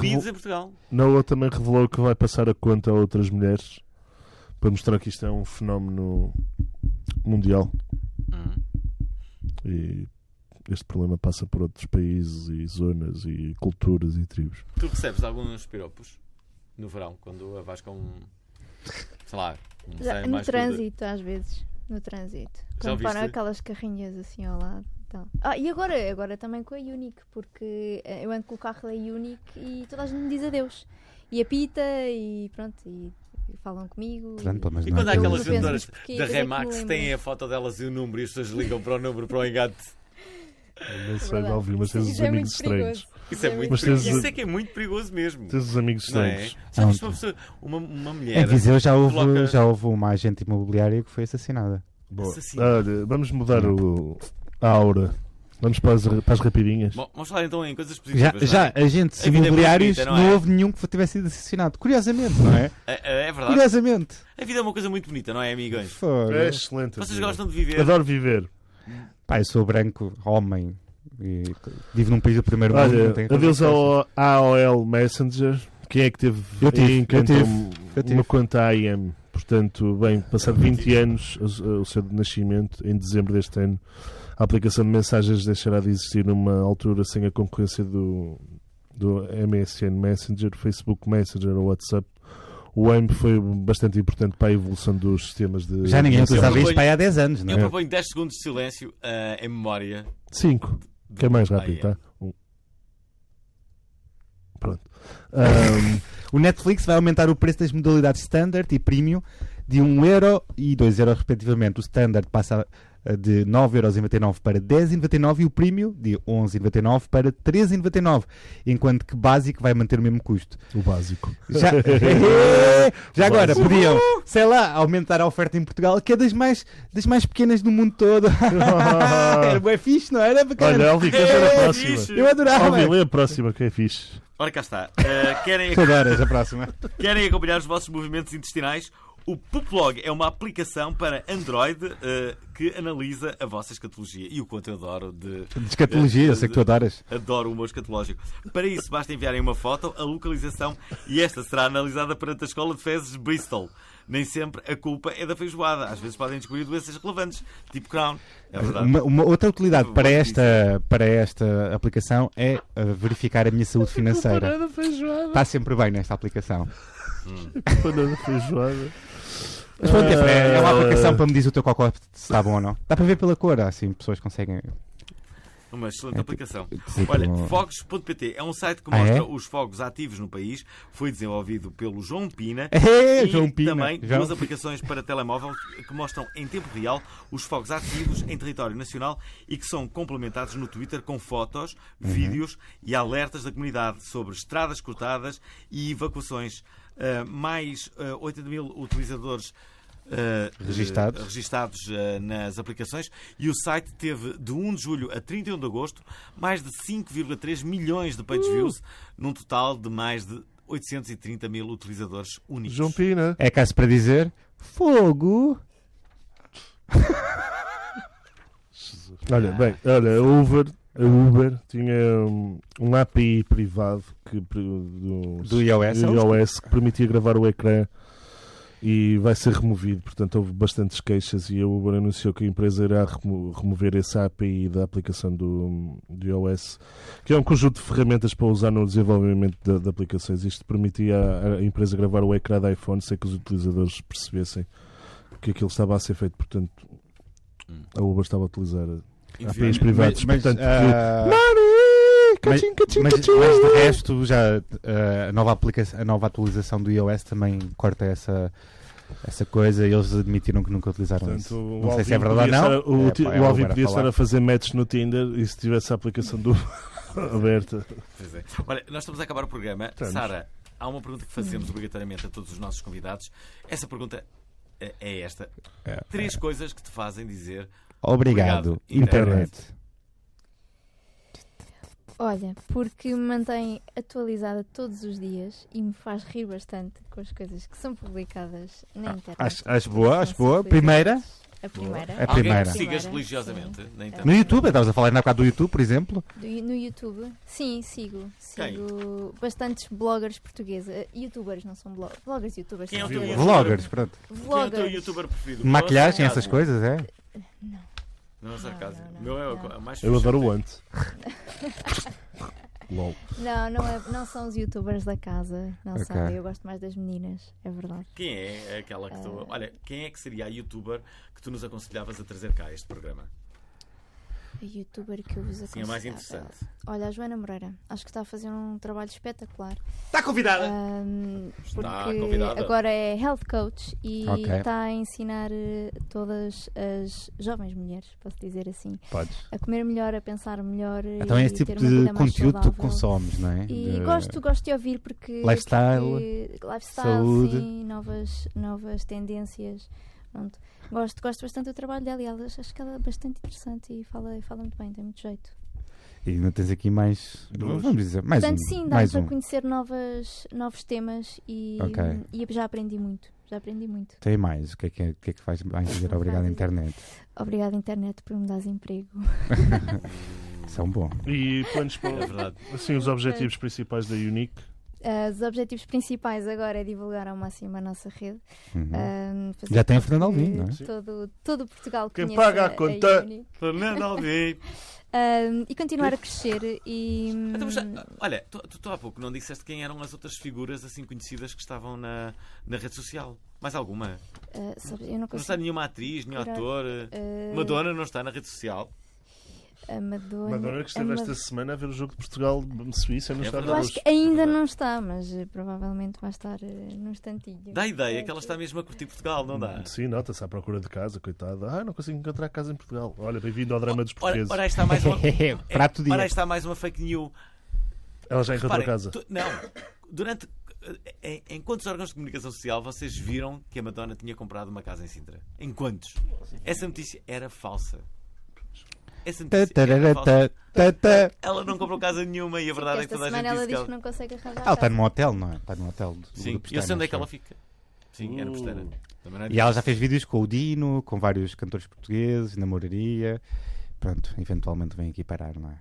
Noah também revelou que vai passar a conta a outras mulheres para mostrar que isto é um fenómeno mundial. Hum. E este problema passa por outros países e zonas e culturas e tribos. Tu recebes alguns piropos no verão, quando a vais com. sei lá. um no mais trânsito, às vezes. No trânsito. Já Quando param viste? aquelas carrinhas assim ao lado. Então. Ah, e agora, agora também com a Unique, porque eh, eu ando com o carro da Unique e toda a gente me diz adeus. E apita e pronto, e, e falam comigo. Pronto, mas E não quando há é aquelas vendedoras da é Remax têm a foto delas e o número e as pessoas ligam para o número para o engate. Não sei, já ouvi, mas tens os é amigos muito estranhos. Isso é é muito Mas perigoso. Isso é que é muito perigoso mesmo. Tens os amigos Não é? estranhos. Não. uma pessoa, uma, uma mulher. Em Viseu já houve, coloca- já houve uma agente imobiliária que foi assassinada. Boa. Assassino. Olha, vamos mudar o, a aura. Vamos para as, para as rapidinhas. Bom, vamos falar então em coisas Já, positivas. já não é? agentes A vida é imobiliários bonita, não, não é? houve nenhum que tivesse sido assassinado. Curiosamente, não é? É, é verdade. Curiosamente. A vida é uma coisa muito bonita, não é, amigões? Fogo. É excelente. Vocês vida. gostam de viver. Adoro viver. Pá, eu sou branco, homem. E vivo num país do primeiro mundo. Olha, adeus ao AOL Messenger. Quem é que teve Eu tive, em eu tive, um- eu tive. uma conta AM? Portanto, bem, passado 20 anos, o, o seu nascimento, em dezembro deste ano, a aplicação de mensagens deixará de existir numa altura sem a concorrência do, do MSN Messenger, Facebook Messenger ou WhatsApp. O AIM foi bastante importante para a evolução dos sistemas de. Já ninguém Eu utilizava isto para aí há 10 anos, não Eu é? proponho 10 segundos de silêncio ah, em memória. 5. do- Que é mais Ah, rápido, é. tá? Um. Pronto. Ahm, O Netflix vai aumentar o preço das modalidades Standard e Premium de 1 euro e 2 euros respectivamente. O Standard passa eh, de 9,99€ para 10,99€ e o Premium de 11,99€ para 13,99€, enquanto que básico vai manter o mesmo custo. o básico. Já, Já agora, Básico. podiam, sei lá, aumentar a oferta em Portugal, que é das mais, das mais pequenas do mundo todo. era bem fixe, não era? Bacana. Olha, Elvi, queres ver a É, próxima? Eu adorava. Elvi, lê a próxima, que é fixe. Ora, cá está. Ah, querem, adoras a próxima. querem acompanhar os vossos movimentos intestinais? O Puplog é uma aplicação para Android ah, que analisa a vossa escatologia. E o quanto eu adoro de. De escatologia, eu sei que tu adoras. Adoro o humor escatológico. Para isso, basta enviarem uma foto, a localização e esta será analisada perante a Escola de Fezes de Bristol. Nem sempre a culpa é da feijoada. Às vezes podem descobrir doenças relevantes, tipo Crohn. É verdade. Uma, uma outra utilidade para esta, para esta aplicação é uh, verificar a minha saúde financeira. da feijoada. Está sempre bem nesta aplicação. Culpa da feijoada. Mas pronto, é, para- é uma Ah. aplicação para me dizer o teu cocó se está bom ou não. Dá para ver pela cor, assim, pessoas conseguem. Uma excelente É, aplicação. tipo, Olha, fogos.pt é um site que Ah, mostra é? os fogos ativos no país. Foi desenvolvido pelo João Pina. É, e João Pina. também João. duas aplicações para telemóvel que mostram em tempo real os fogos ativos em território nacional e que são complementados no Twitter com fotos, Uhum. vídeos e alertas da comunidade sobre estradas cortadas e evacuações. Ah, mais ah, 80 mil utilizadores ah, Registados. registados ah, nas aplicações e o site teve de 1 de julho a 31 de agosto mais de 5,3 milhões de page views num total de mais de 830 mil utilizadores únicos. João Pina. É caso para dizer fogo. Olha, bem, olha, a Uber, a Uber tinha um, um API privado que, do, Do iOS, do é iOS que permitia gravar o ecrã e vai ser removido. Portanto, houve bastantes queixas e a Uber anunciou que a empresa irá remo- remover esse API da aplicação do, do iOS, que é um conjunto de ferramentas para usar no desenvolvimento de, de aplicações. Isto permitia à, à empresa gravar o ecrã da iPhone sem que os utilizadores percebessem que aquilo estava a ser feito. Portanto, Hum. a Uber estava a utilizar APIs Infelizmente. privados. Mas, portanto, ah, Money! Mas, Cachim, cachim, mas- cachim. mas de resto, já ah, a, nova aplicação, a nova atualização do iOS também corta essa, essa coisa e eles admitiram que nunca utilizaram Portanto, isso. Não sei se é verdade ou não. o É, ti- é o Alvin a podia estar a fazer matches no Tinder e se tivesse a aplicação do aberta. Pois é. Olha, nós estamos a acabar o programa. Estamos. Sara, há uma pergunta que fazemos obrigatoriamente a todos os nossos convidados. Essa pergunta é é esta. É. Três coisas que te fazem dizer Obrigado, Obrigado, internet. Olha, porque me mantém atualizada todos os dias e me faz rir bastante com as coisas que são publicadas na internet. Acho, acho boa, acho boa. Primeira, A primeira. A alguém primeira. que sigas religiosamente na internet. no YouTube, estavas a falar na bocado do YouTube, por exemplo. Do- no YouTube? Sim, sigo. Quem? Sigo bastantes bloggers portugueses. Eh, Youtubers, não são bloggers. Bloggers, youtubers. Quem é o teu? Vloggers, pronto. Quem é o teu Vloggers. youtuber preferido? Maquilhagem, essas coisas, é? Não é sarcasmo. não, O meu é o não. a mais Eu adoro o ante. LOL. Não, não, é- não são os youtubers da casa, não Ok. são. Eu gosto mais das meninas, é verdade. Quem é aquela que Ah. tu. Olha, quem é que seria a youtuber que tu nos aconselhavas a trazer cá a este programa? A youtuber que eu vos Sim, é mais interessante. Olha, a Joana Moreira. Acho que está a fazer um trabalho espetacular. Está convidada! Ahm, Está porque convidada. agora é health coach e Ok. está a ensinar eh, todas as jovens mulheres, posso dizer assim, Podes. a comer melhor, a pensar melhor. Então é e esse tipo ter uma de conteúdo que consomes, não é? E De- gosto, gosto de ouvir porque Lifestyle, porque- lifestyle, saúde. sim, novas, novas tendências. Pronto. Gosto, gosto bastante do trabalho dela e ela, acho que ela é bastante interessante e fala, fala muito bem, tem muito jeito. E ainda tens aqui mais. Duas. Vamos dizer, mais Portanto, um. sim, mais dá-nos a um. conhecer novas, novos temas e, Ok. e já aprendi muito. Já aprendi muito. Tem mais. O que é que, é, o que, é que faz mais dizer Não obrigado à internet? Obrigada, internet, por me dar emprego. É um bom. E planos É para. verdade. Assim, os objetivos principais da Unique. Ah, os objetivos principais agora é divulgar ao máximo a nossa rede. Uhum. Ah, Já tem a Fernanda Alvim, não é? Todo, todo Portugal Quem paga a conta? Unique. Fernando Alvim. Ah, e continuar a crescer e Então, ah, olha, tu, tu, tu há pouco não disseste quem eram as outras figuras assim conhecidas que estavam na, na rede social. Mais alguma? ah, sabes, eu não Não está nenhuma atriz, nenhum Curar- ator. ah, Madonna não está na rede social. A Madonna, Madonna que esteve esta semana a ver o jogo de Portugal-Suíça no É estádio eu acho que ainda não está mas eh, provavelmente vai estar eh, num instantinho Dá a ideia que ela está mesmo a curtir Portugal, não dá? Sim, nota-se à procura de casa, coitada. Ah, não consigo encontrar casa em Portugal. Olha, bem-vindo ao drama dos Ora, portugueses. ora, aí está mais uma. Prato do dia. Ora, aí está mais uma fake news. Ela já encontrou Reparem, casa. tu- não, durante. Em, em quantos órgãos de comunicação social vocês viram que a Madonna tinha comprado uma casa em Sintra? Em quantos? Essa notícia era falsa. Tá. Ela não comprou casa nenhuma e a verdade é que toda a gente semana ela disse que diz ela... que não consegue arranjar Ela está num hotel, não é? Está num hotel. do- Sim, e eu sei onde é que ela fica. Sim, é na Postana. Também não é. E ela já fez vídeos com o Dino, com vários cantores portugueses, namoraria. Pronto, eventualmente vem aqui parar, não é?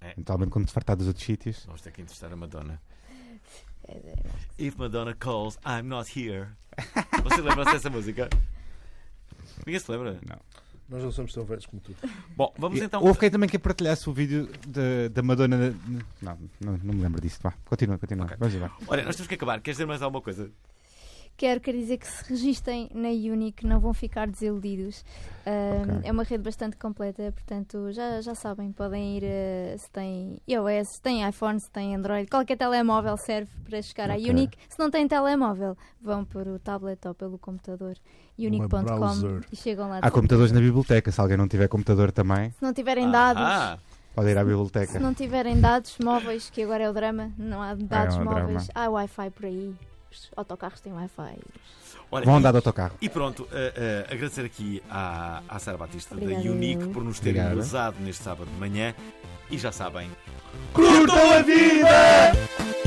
É. Eventualmente quando se fartar dos outros sítios. Vamos ter que entrevistar a Madonna. É, é, If Madonna calls, I'm not here. Você lembra-se dessa música? Ninguém se lembra? Nós não somos tão velhos como tu. Bom, vamos E então. Houve quem também que partilhasse o vídeo da- da Madonna. na- Não, não, não me lembro disso. Vá, continua, continua. Ok. Vamos lá. Olha, nós temos que acabar. Queres dizer mais alguma coisa? Quero, quero dizer que se registem na Unique não vão ficar desiludidos. Ah, Ok. É uma rede bastante completa, portanto já, já sabem, podem ir eh, se tem iOS, se tem iPhone, se tem Android, qualquer telemóvel serve para chegar Ok. à Unique. Se não tem telemóvel, vão por o tablet ou pelo computador unique.com e chegam lá. Há computadores na biblioteca. Se alguém não tiver computador também, Se não tiverem dados, Ah, pode ir à se biblioteca. não tiverem dados móveis, que agora é o drama, não há dados o drama. móveis, há Wi-Fi por aí. Os autocarros têm Wi-Fi. olha, Vão andar de autocarro. E pronto, eh, eh, agradecer aqui à, à Sara Batista Obrigada, da Unique por nos terem usado neste sábado de manhã. E já sabem, Curtam a vida!